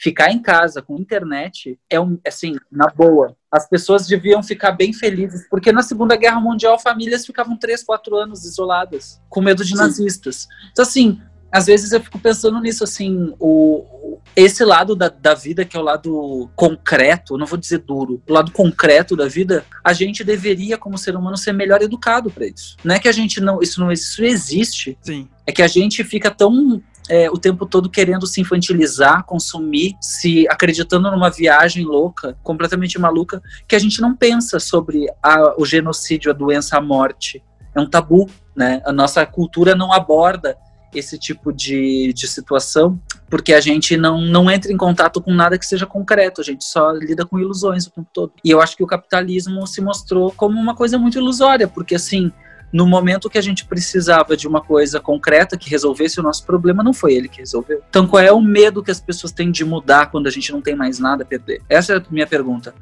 ficar em casa com internet é um, assim, na boa. As pessoas deviam ficar bem felizes, porque na Segunda Guerra Mundial famílias ficavam três, quatro anos isoladas, com medo de Sim. nazistas. Então, assim, às vezes eu fico pensando nisso, assim, o, esse lado da, da vida, que é o lado concreto, não vou dizer duro, o lado concreto da vida, a gente deveria, como ser humano, ser melhor educado para isso. Não é que a gente não, isso não isso existe. Sim. É que a gente fica tão é, o tempo todo querendo se infantilizar, consumir, se acreditando numa viagem louca, completamente maluca, que a gente não pensa sobre a, o genocídio, a doença, a morte. É um tabu, né? A nossa cultura não aborda esse tipo de, de situação, porque a gente não, não entra em contato com nada que seja concreto, a gente só lida com ilusões o tempo todo. E eu acho que o capitalismo se mostrou como uma coisa muito ilusória, porque assim, no momento que a gente precisava de uma coisa concreta que resolvesse o nosso problema, não foi ele que resolveu. Então, qual é o medo que as pessoas têm de mudar quando a gente não tem mais nada a perder? Essa é a minha pergunta.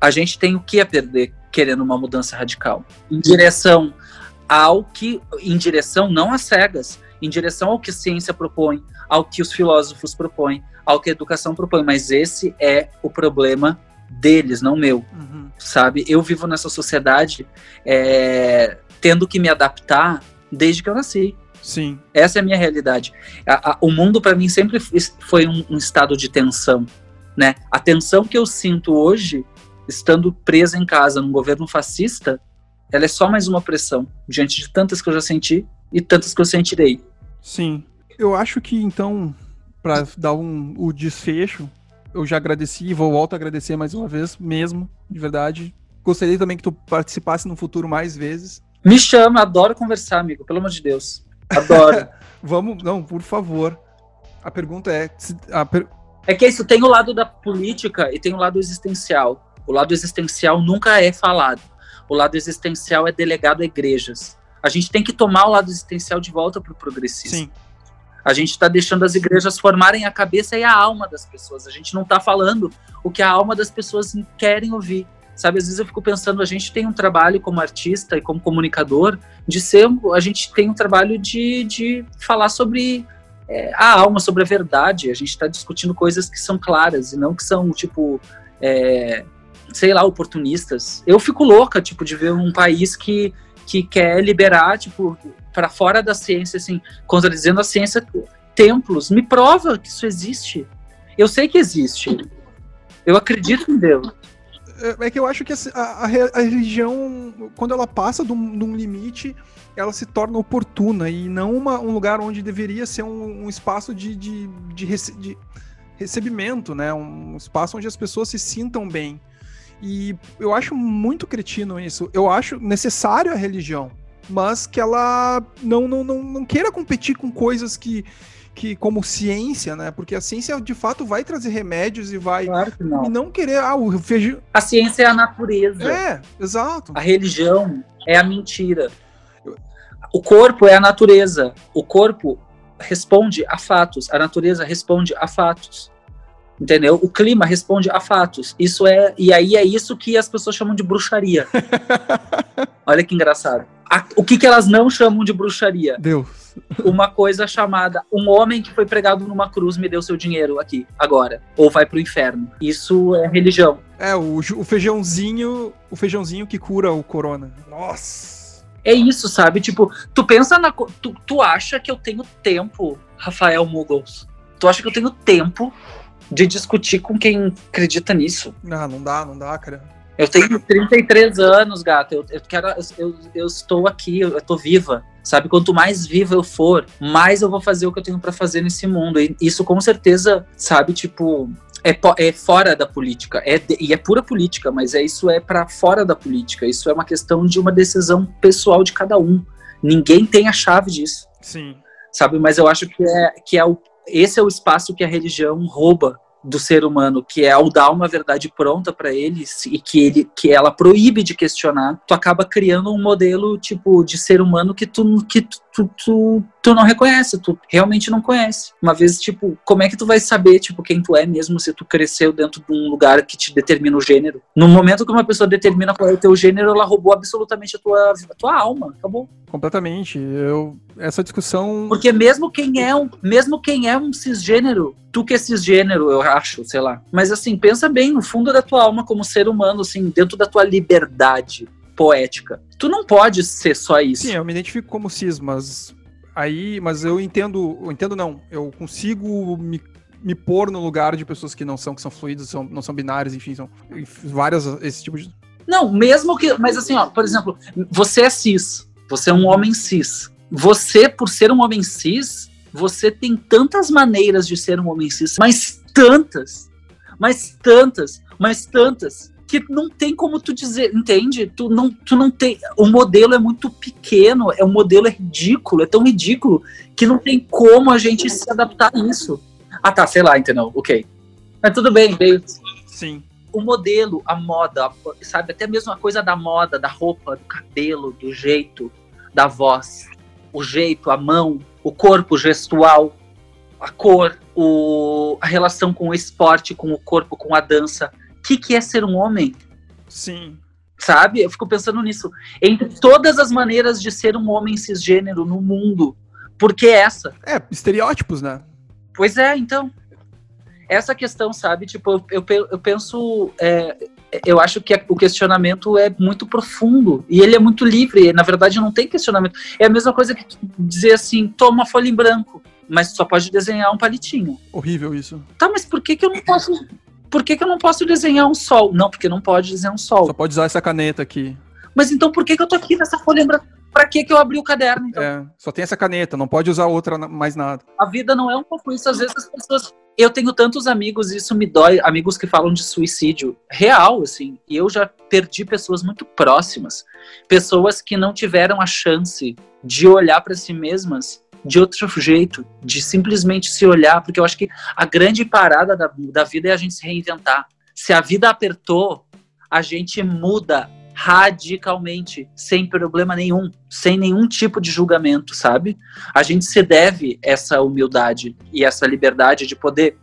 A gente tem o que a perder querendo uma mudança radical? Em direção ao que, em direção não às cegas, em direção ao que a ciência propõe, ao que os filósofos propõem, ao que a educação propõe. Mas esse é o problema deles, não meu. Uhum. Sabe? Eu vivo nessa sociedade é, tendo que me adaptar desde que eu nasci. Sim. Essa é a minha realidade. A, a, o mundo, para mim, sempre foi um, um, estado de tensão. Né? A tensão que eu sinto hoje, estando presa em casa num governo fascista, ela é só mais uma pressão, diante de tantas que eu já senti e tantas que eu sentirei. Sim. Eu acho que, então, para dar um, o desfecho, eu já agradeci e vou volto a agradecer mais uma vez, mesmo, de verdade. Gostaria também que tu participasse no futuro mais vezes. Me chama, adoro conversar, amigo, pelo amor de Deus. Adoro. *laughs* Vamos, não, por favor. A pergunta é. A per... É que isso tem o lado da política e tem o lado existencial. O lado existencial nunca é falado. O lado existencial é delegado a igrejas. A gente tem que tomar o lado existencial de volta para o progressismo. Sim. A gente está deixando as igrejas formarem a cabeça e a alma das pessoas. A gente não está falando o que a alma das pessoas querem ouvir. Sabe, às vezes eu fico pensando, a gente tem um trabalho como artista e como comunicador de ser, a gente tem um trabalho de, de falar sobre é, a alma, sobre a verdade. A gente está discutindo coisas que são claras e não que são, tipo, é, sei lá, oportunistas. Eu fico louca, tipo, de ver um país que, que quer liberar, tipo, para fora da ciência, assim, contradizendo a ciência, templos. Me prova que isso existe. Eu sei que existe. Eu acredito em Deus. É, é que eu acho que a, a, a religião, quando ela passa de um, de um, limite, ela se torna oportuna e não uma, um lugar onde deveria ser um, um espaço de, de, de, rece, de, recebimento, né? Um espaço onde as pessoas se sintam bem. E eu acho muito cretino isso. Eu acho necessário a religião mas que ela não, não, não, não queira competir com coisas que, que como ciência, né? Porque a ciência de fato vai trazer remédios e vai claro que não. e não querer ah, o feijão. A ciência é a natureza. É, exato. A religião é a mentira. O corpo é a natureza. O corpo responde a fatos. A natureza responde a fatos. Entendeu? O clima responde a fatos. Isso é e aí é isso que as pessoas chamam de bruxaria. *laughs* Olha que engraçado a, o que, que elas não chamam de bruxaria? Deus. Uma coisa chamada um homem que foi pregado numa cruz me deu seu dinheiro aqui, agora. Ou vai pro inferno. Isso é religião. É, o, o feijãozinho. O feijãozinho que cura o corona. Nossa. É isso, sabe? Tipo, tu pensa na. Tu, tu acha que eu tenho tempo, Rafael Muggles? Tu acha que eu tenho tempo de discutir com quem acredita nisso? Não, não dá, não dá, cara. Eu tenho 33 anos, gato. Eu, eu quero, eu, eu, estou aqui, eu, estou viva. Sabe, quanto mais viva eu for, mais eu vou fazer o que eu tenho para fazer nesse mundo. E isso com certeza, sabe, tipo, é, é fora da política. É de, e é pura política, mas é isso é para fora da política. Isso é uma questão de uma decisão pessoal de cada um. Ninguém tem a chave disso. Sim. Sabe, mas eu acho que é que é o, esse é o espaço que a religião rouba do ser humano, que é ao dar uma verdade pronta para eles e que ele que ela proíbe de questionar, tu acaba criando um modelo tipo de ser humano que tu que tu, tu, tu não reconhece, tu realmente não conhece. Uma vez, tipo, como é que tu vai saber, tipo, quem tu é mesmo se tu cresceu dentro de um lugar que te determina o gênero? No momento que uma pessoa determina qual é o teu gênero, ela roubou absolutamente a tua, a tua alma, acabou. Completamente. Eu, essa discussão... Porque mesmo quem é um, mesmo quem é um cisgênero, tu que é cisgênero, eu acho, sei lá. Mas assim, pensa bem no fundo da tua alma como ser humano, assim, dentro da tua liberdade poética. Tu não pode ser só isso. Sim, eu me identifico como cis, mas aí, mas eu entendo, eu entendo não, eu consigo me, me pôr no lugar de pessoas que não são, que são fluidas, são, não são binárias, enfim, são várias esse tipo de Não, mesmo que, mas assim, ó, por exemplo, você é cis, você é um homem cis. Você, por ser um homem cis, você tem tantas maneiras de ser um homem cis, mas tantas, mas tantas, mas tantas que não tem como tu dizer, entende? Tu não, tu não tem. O modelo é muito pequeno, é um modelo é ridículo, é tão ridículo que não tem como a gente se adaptar a isso. Ah, tá, sei lá, entendeu? Ok. Mas tudo bem, veio. Sim. O modelo, a moda, sabe? Até mesmo a coisa da moda, da roupa, do cabelo, do jeito, da voz, o jeito, a mão, o corpo gestual, a cor, o, a relação com o esporte, com o corpo, com a dança que, que é ser um homem? Sim. Sabe? Eu fico pensando nisso. Entre todas as maneiras de ser um homem cisgênero no mundo, por que essa? É, estereótipos, né? Pois é, então. Essa questão, sabe? Tipo, eu, eu, eu penso. É, eu acho que o questionamento é muito profundo e ele é muito livre. Na verdade, não tem questionamento. É a mesma coisa que dizer assim: toma folha em branco, mas só pode desenhar um palitinho. Horrível isso. Tá, mas por que, que eu não posso. Por que, que eu não posso desenhar um sol? Não, porque não pode desenhar um sol. Só pode usar essa caneta aqui. Mas então por que, que eu tô aqui nessa folha? Pra que, que eu abri o caderno? Então? É, só tem essa caneta, não pode usar outra mais nada. A vida não é um pouco isso. Às vezes as pessoas. Eu tenho tantos amigos, isso me dói, amigos que falam de suicídio real, assim. E eu já perdi pessoas muito próximas. Pessoas que não tiveram a chance de olhar para si mesmas de outro jeito, de simplesmente se olhar, porque eu acho que a grande parada da, da vida é a gente se reinventar. Se a vida apertou, a gente muda radicalmente, sem problema nenhum, sem nenhum tipo de julgamento, sabe? A gente se deve essa humildade e essa liberdade de poder.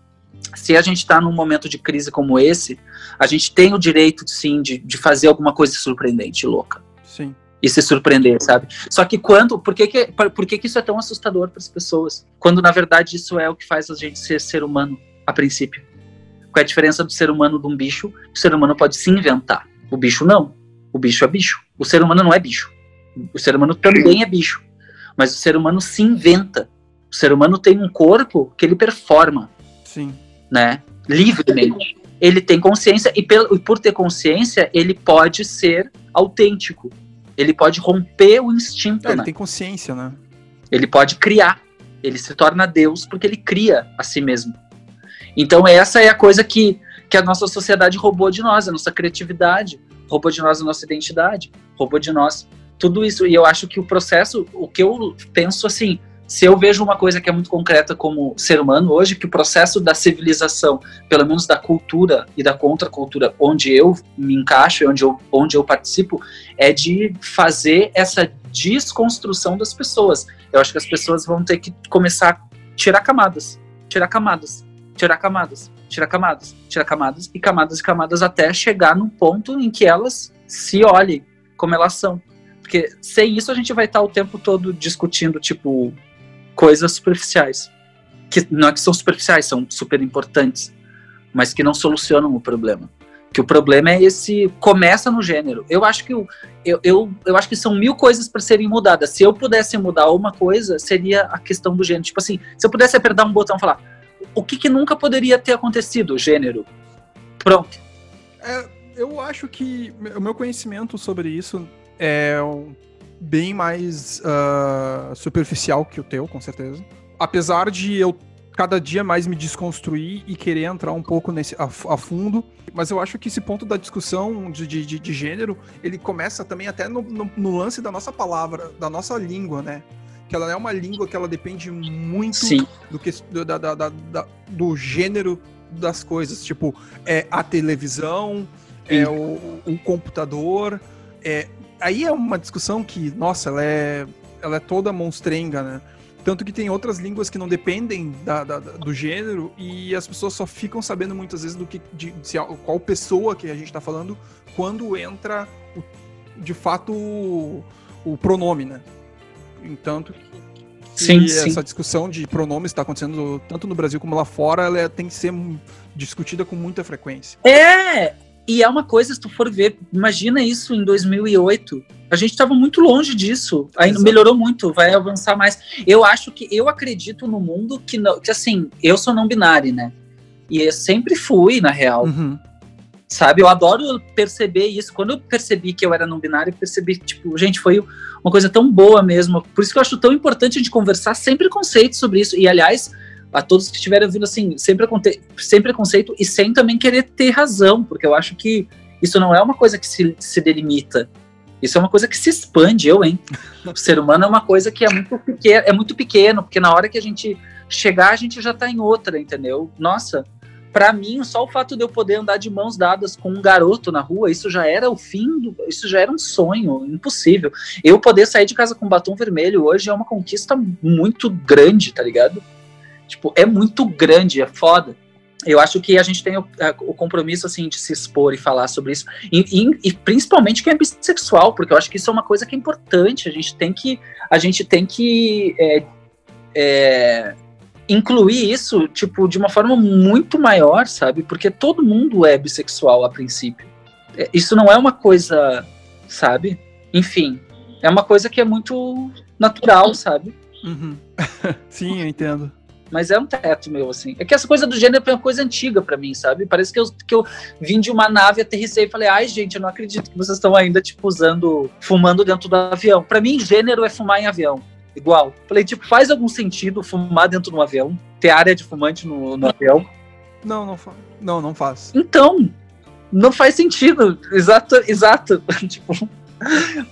Se a gente está num momento de crise como esse, a gente tem o direito, sim, de, de fazer alguma coisa surpreendente, louca. Sim. E se surpreender, sabe? Só que quando. Por que, que, por que, que isso é tão assustador para as pessoas? Quando, na verdade, isso é o que faz a gente ser ser humano, a princípio. Qual é a diferença do ser humano de um bicho? O ser humano pode se inventar. O bicho não. O bicho é bicho. O ser humano não é bicho. O ser humano também é bicho. Mas o ser humano se inventa. O ser humano tem um corpo que ele performa. Sim. Né? Livremente. Ele tem consciência e, por ter consciência, ele pode ser autêntico. Ele pode romper o instinto. É, ele né? tem consciência, né? Ele pode criar. Ele se torna Deus porque ele cria a si mesmo. Então essa é a coisa que, que a nossa sociedade roubou de nós, a nossa criatividade, roubou de nós a nossa identidade, roubou de nós tudo isso. E eu acho que o processo, o que eu penso assim, se eu vejo uma coisa que é muito concreta como ser humano hoje, que o processo da civilização, pelo menos da cultura e da contracultura, onde eu me encaixo e onde eu, onde eu participo, é de fazer essa desconstrução das pessoas. Eu acho que as pessoas vão ter que começar a tirar camadas, tirar camadas, tirar camadas, tirar camadas, tirar camadas e camadas e camadas até chegar num ponto em que elas se olhem como elas são. Porque sem isso a gente vai estar o tempo todo discutindo, tipo, coisas superficiais. Que não é que são superficiais, são super importantes, mas que não solucionam o problema. Que o problema é esse. Começa no gênero. Eu acho que, eu, eu, eu acho que são mil coisas para serem mudadas. Se eu pudesse mudar uma coisa, seria a questão do gênero. Tipo assim, se eu pudesse apertar um botão e falar o que, que nunca poderia ter acontecido, gênero. Pronto. É, eu acho que o meu conhecimento sobre isso é bem mais uh, superficial que o teu, com certeza. Apesar de eu cada dia mais me desconstruir e querer entrar um pouco nesse a, a fundo. Mas eu acho que esse ponto da discussão de, de, de gênero, ele começa também até no, no, no, lance da nossa palavra, da nossa língua, né? que ela é uma língua que ela depende muito Sim. do que do, da, da, da, do gênero das coisas, tipo é a televisão, Sim. é o, o, computador, é aí é uma discussão que nossa, ela é ela é toda monstrenga, né? Tanto que tem outras línguas que não dependem da, da, do gênero e as pessoas só ficam sabendo muitas vezes do que de, de qual pessoa que a gente está falando quando entra o, de fato o, o pronome, né? Entanto sim, essa sim. discussão de pronomes está acontecendo tanto no Brasil como lá fora, ela é, tem que ser discutida com muita frequência. É, e é uma coisa, se tu for ver, imagina isso em 2008. A gente estava muito longe disso. Ainda melhorou muito, vai avançar mais. Eu acho que eu acredito no mundo que, não, que assim, eu sou não binário, né? E eu sempre fui, na real. Uhum. Sabe? Eu adoro perceber isso. Quando eu percebi que eu era não binário, eu percebi, tipo, gente, foi uma coisa tão boa mesmo. Por isso que eu acho tão importante a gente conversar sem preconceito sobre isso. E, aliás, a todos que estiverem ouvindo, assim, sem, preconce sem preconceito e sem também querer ter razão, porque eu acho que isso não é uma coisa que se, se delimita. Isso é uma coisa que se expande, eu, hein? *laughs* O ser humano é uma coisa que é muito, pequeno, é muito pequeno, porque na hora que a gente chegar, a gente já tá em outra, entendeu? Nossa, para mim, só o fato de eu poder andar de mãos dadas com um garoto na rua, isso já era o fim, do, isso já era um sonho, impossível. Eu poder sair de casa com batom vermelho hoje é uma conquista muito grande, tá ligado? Tipo, é muito grande, é foda. Eu acho que a gente tem o, o compromisso, assim, de se expor e falar sobre isso. E, e, e, principalmente quem é bissexual, porque eu acho que isso é uma coisa que é importante. A gente tem que, a gente tem que é, é, incluir isso, tipo, de uma forma muito maior, sabe? Porque todo mundo é bissexual a princípio. é, isso não é uma coisa, sabe? Enfim, é uma coisa que é muito natural, sabe? Uhum. *laughs* Sim, eu entendo. Mas é um teto meu, assim. É que essa coisa do gênero é uma coisa antiga para mim, sabe? Parece que eu, que eu vim de uma nave, aterrissei e falei, ai, gente, eu não acredito que vocês estão ainda, tipo, usando, fumando dentro do avião. Para mim, gênero é fumar em avião. Igual. Falei, tipo, faz algum sentido fumar dentro de um avião? Ter área de fumante no, no avião? Não, não, não, não faz. Então, não faz sentido. Exato, exato. *laughs* tipo,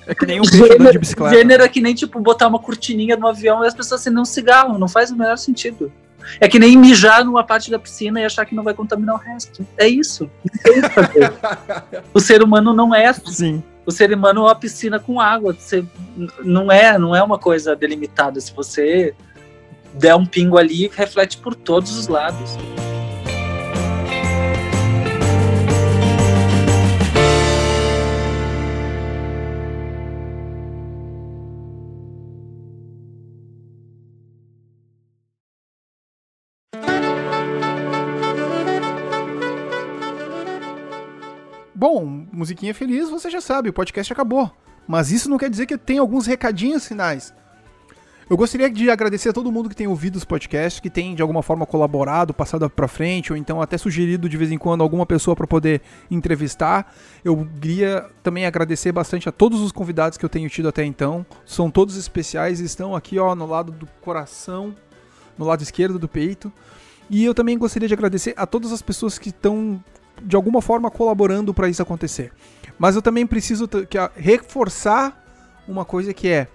é que nem um gênero, de bicicleta. Gênero é que nem, tipo, botar uma cortininha no avião e as pessoas acendem um cigarro. Não faz o menor sentido. É que nem mijar numa parte da piscina e achar que não vai contaminar o resto. É isso. *laughs* o ser humano não é assim. Sim. O ser humano é uma piscina com água. Você, não é, não é uma coisa delimitada. Se você der um pingo ali, reflete por todos os lados. Bom, musiquinha feliz, você já sabe, o podcast acabou. Mas isso não quer dizer que tem alguns recadinhos finais. Eu gostaria de agradecer a todo mundo que tem ouvido os podcasts, que tem de alguma forma colaborado, passado para frente, ou então até sugerido de vez em quando alguma pessoa para poder entrevistar. Eu queria também agradecer bastante a todos os convidados que eu tenho tido até então. São todos especiais, estão aqui ó no lado do coração, no lado esquerdo do peito. E eu também gostaria de agradecer a todas as pessoas que estão de alguma forma colaborando para isso acontecer. Mas eu também preciso reforçar uma coisa que é: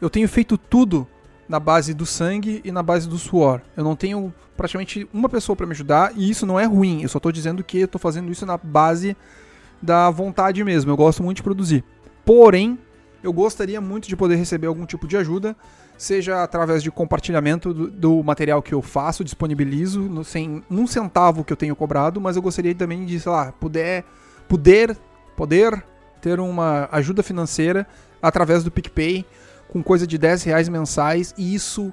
eu tenho feito tudo na base do sangue e na base do suor. Eu não tenho praticamente uma pessoa para me ajudar e isso não é ruim. Eu só estou dizendo que eu tô fazendo isso na base da vontade mesmo. Eu gosto muito de produzir. Porém, eu gostaria muito de poder receber algum tipo de ajuda seja através de compartilhamento do, do, material que eu faço, disponibilizo, no, sem um centavo que eu tenho cobrado, mas eu gostaria também de, sei lá, puder, poder, poder ter uma ajuda financeira através do PicPay, com coisa de 10 reais mensais, e isso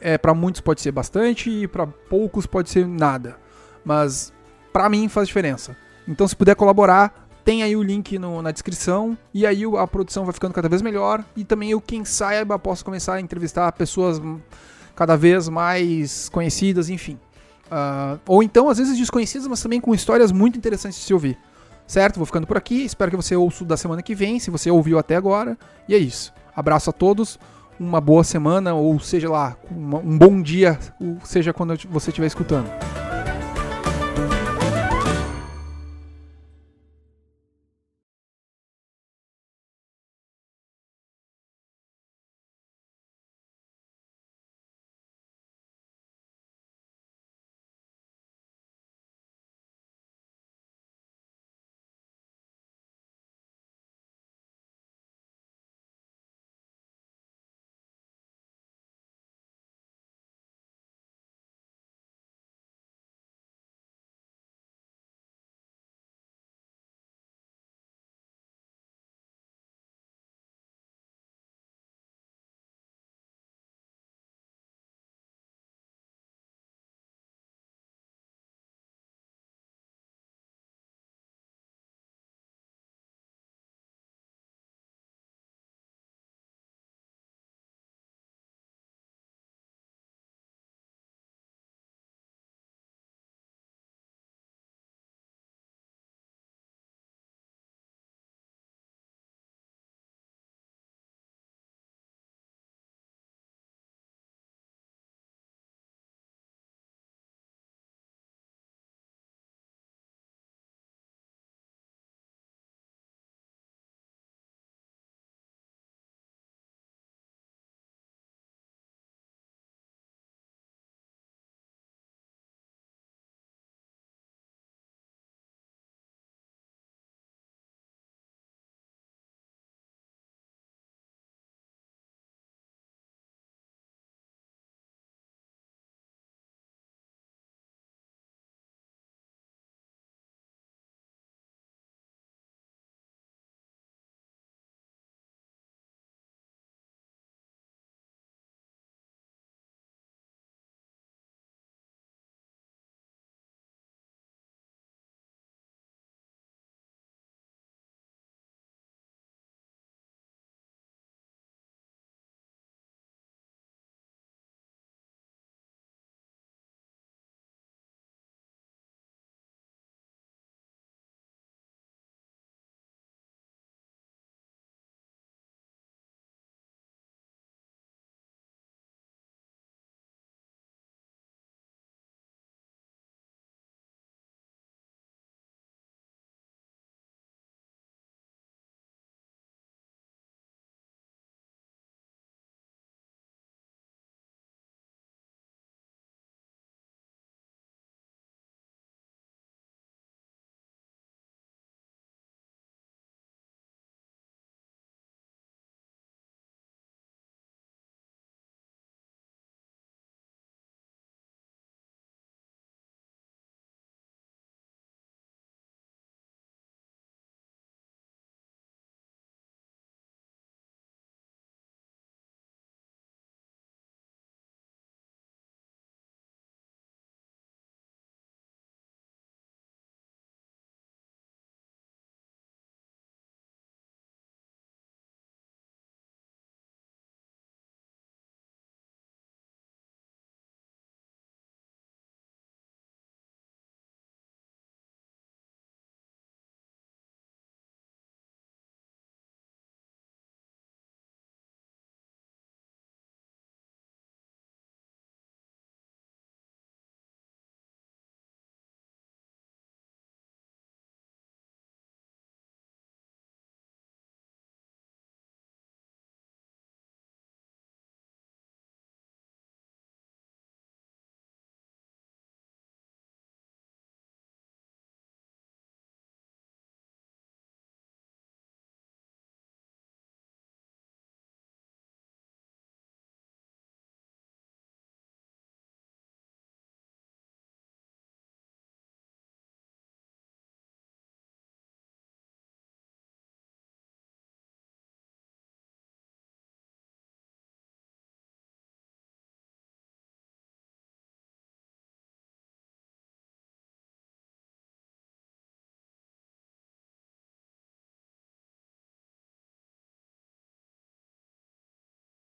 é, para muitos pode ser bastante e para poucos pode ser nada, mas para mim faz diferença. Então se puder colaborar, tem aí o link no, na descrição. E aí a produção vai ficando cada vez melhor. E também eu, quem saiba, posso começar a entrevistar pessoas cada vez mais conhecidas, enfim. Uh, ou então, às vezes, desconhecidas, mas também com histórias muito interessantes de se ouvir. Certo? Vou ficando por aqui. Espero que você ouça da semana que vem, se você ouviu até agora. E é isso. Abraço a todos. Uma boa semana, ou seja lá, um bom dia, seja quando você estiver escutando.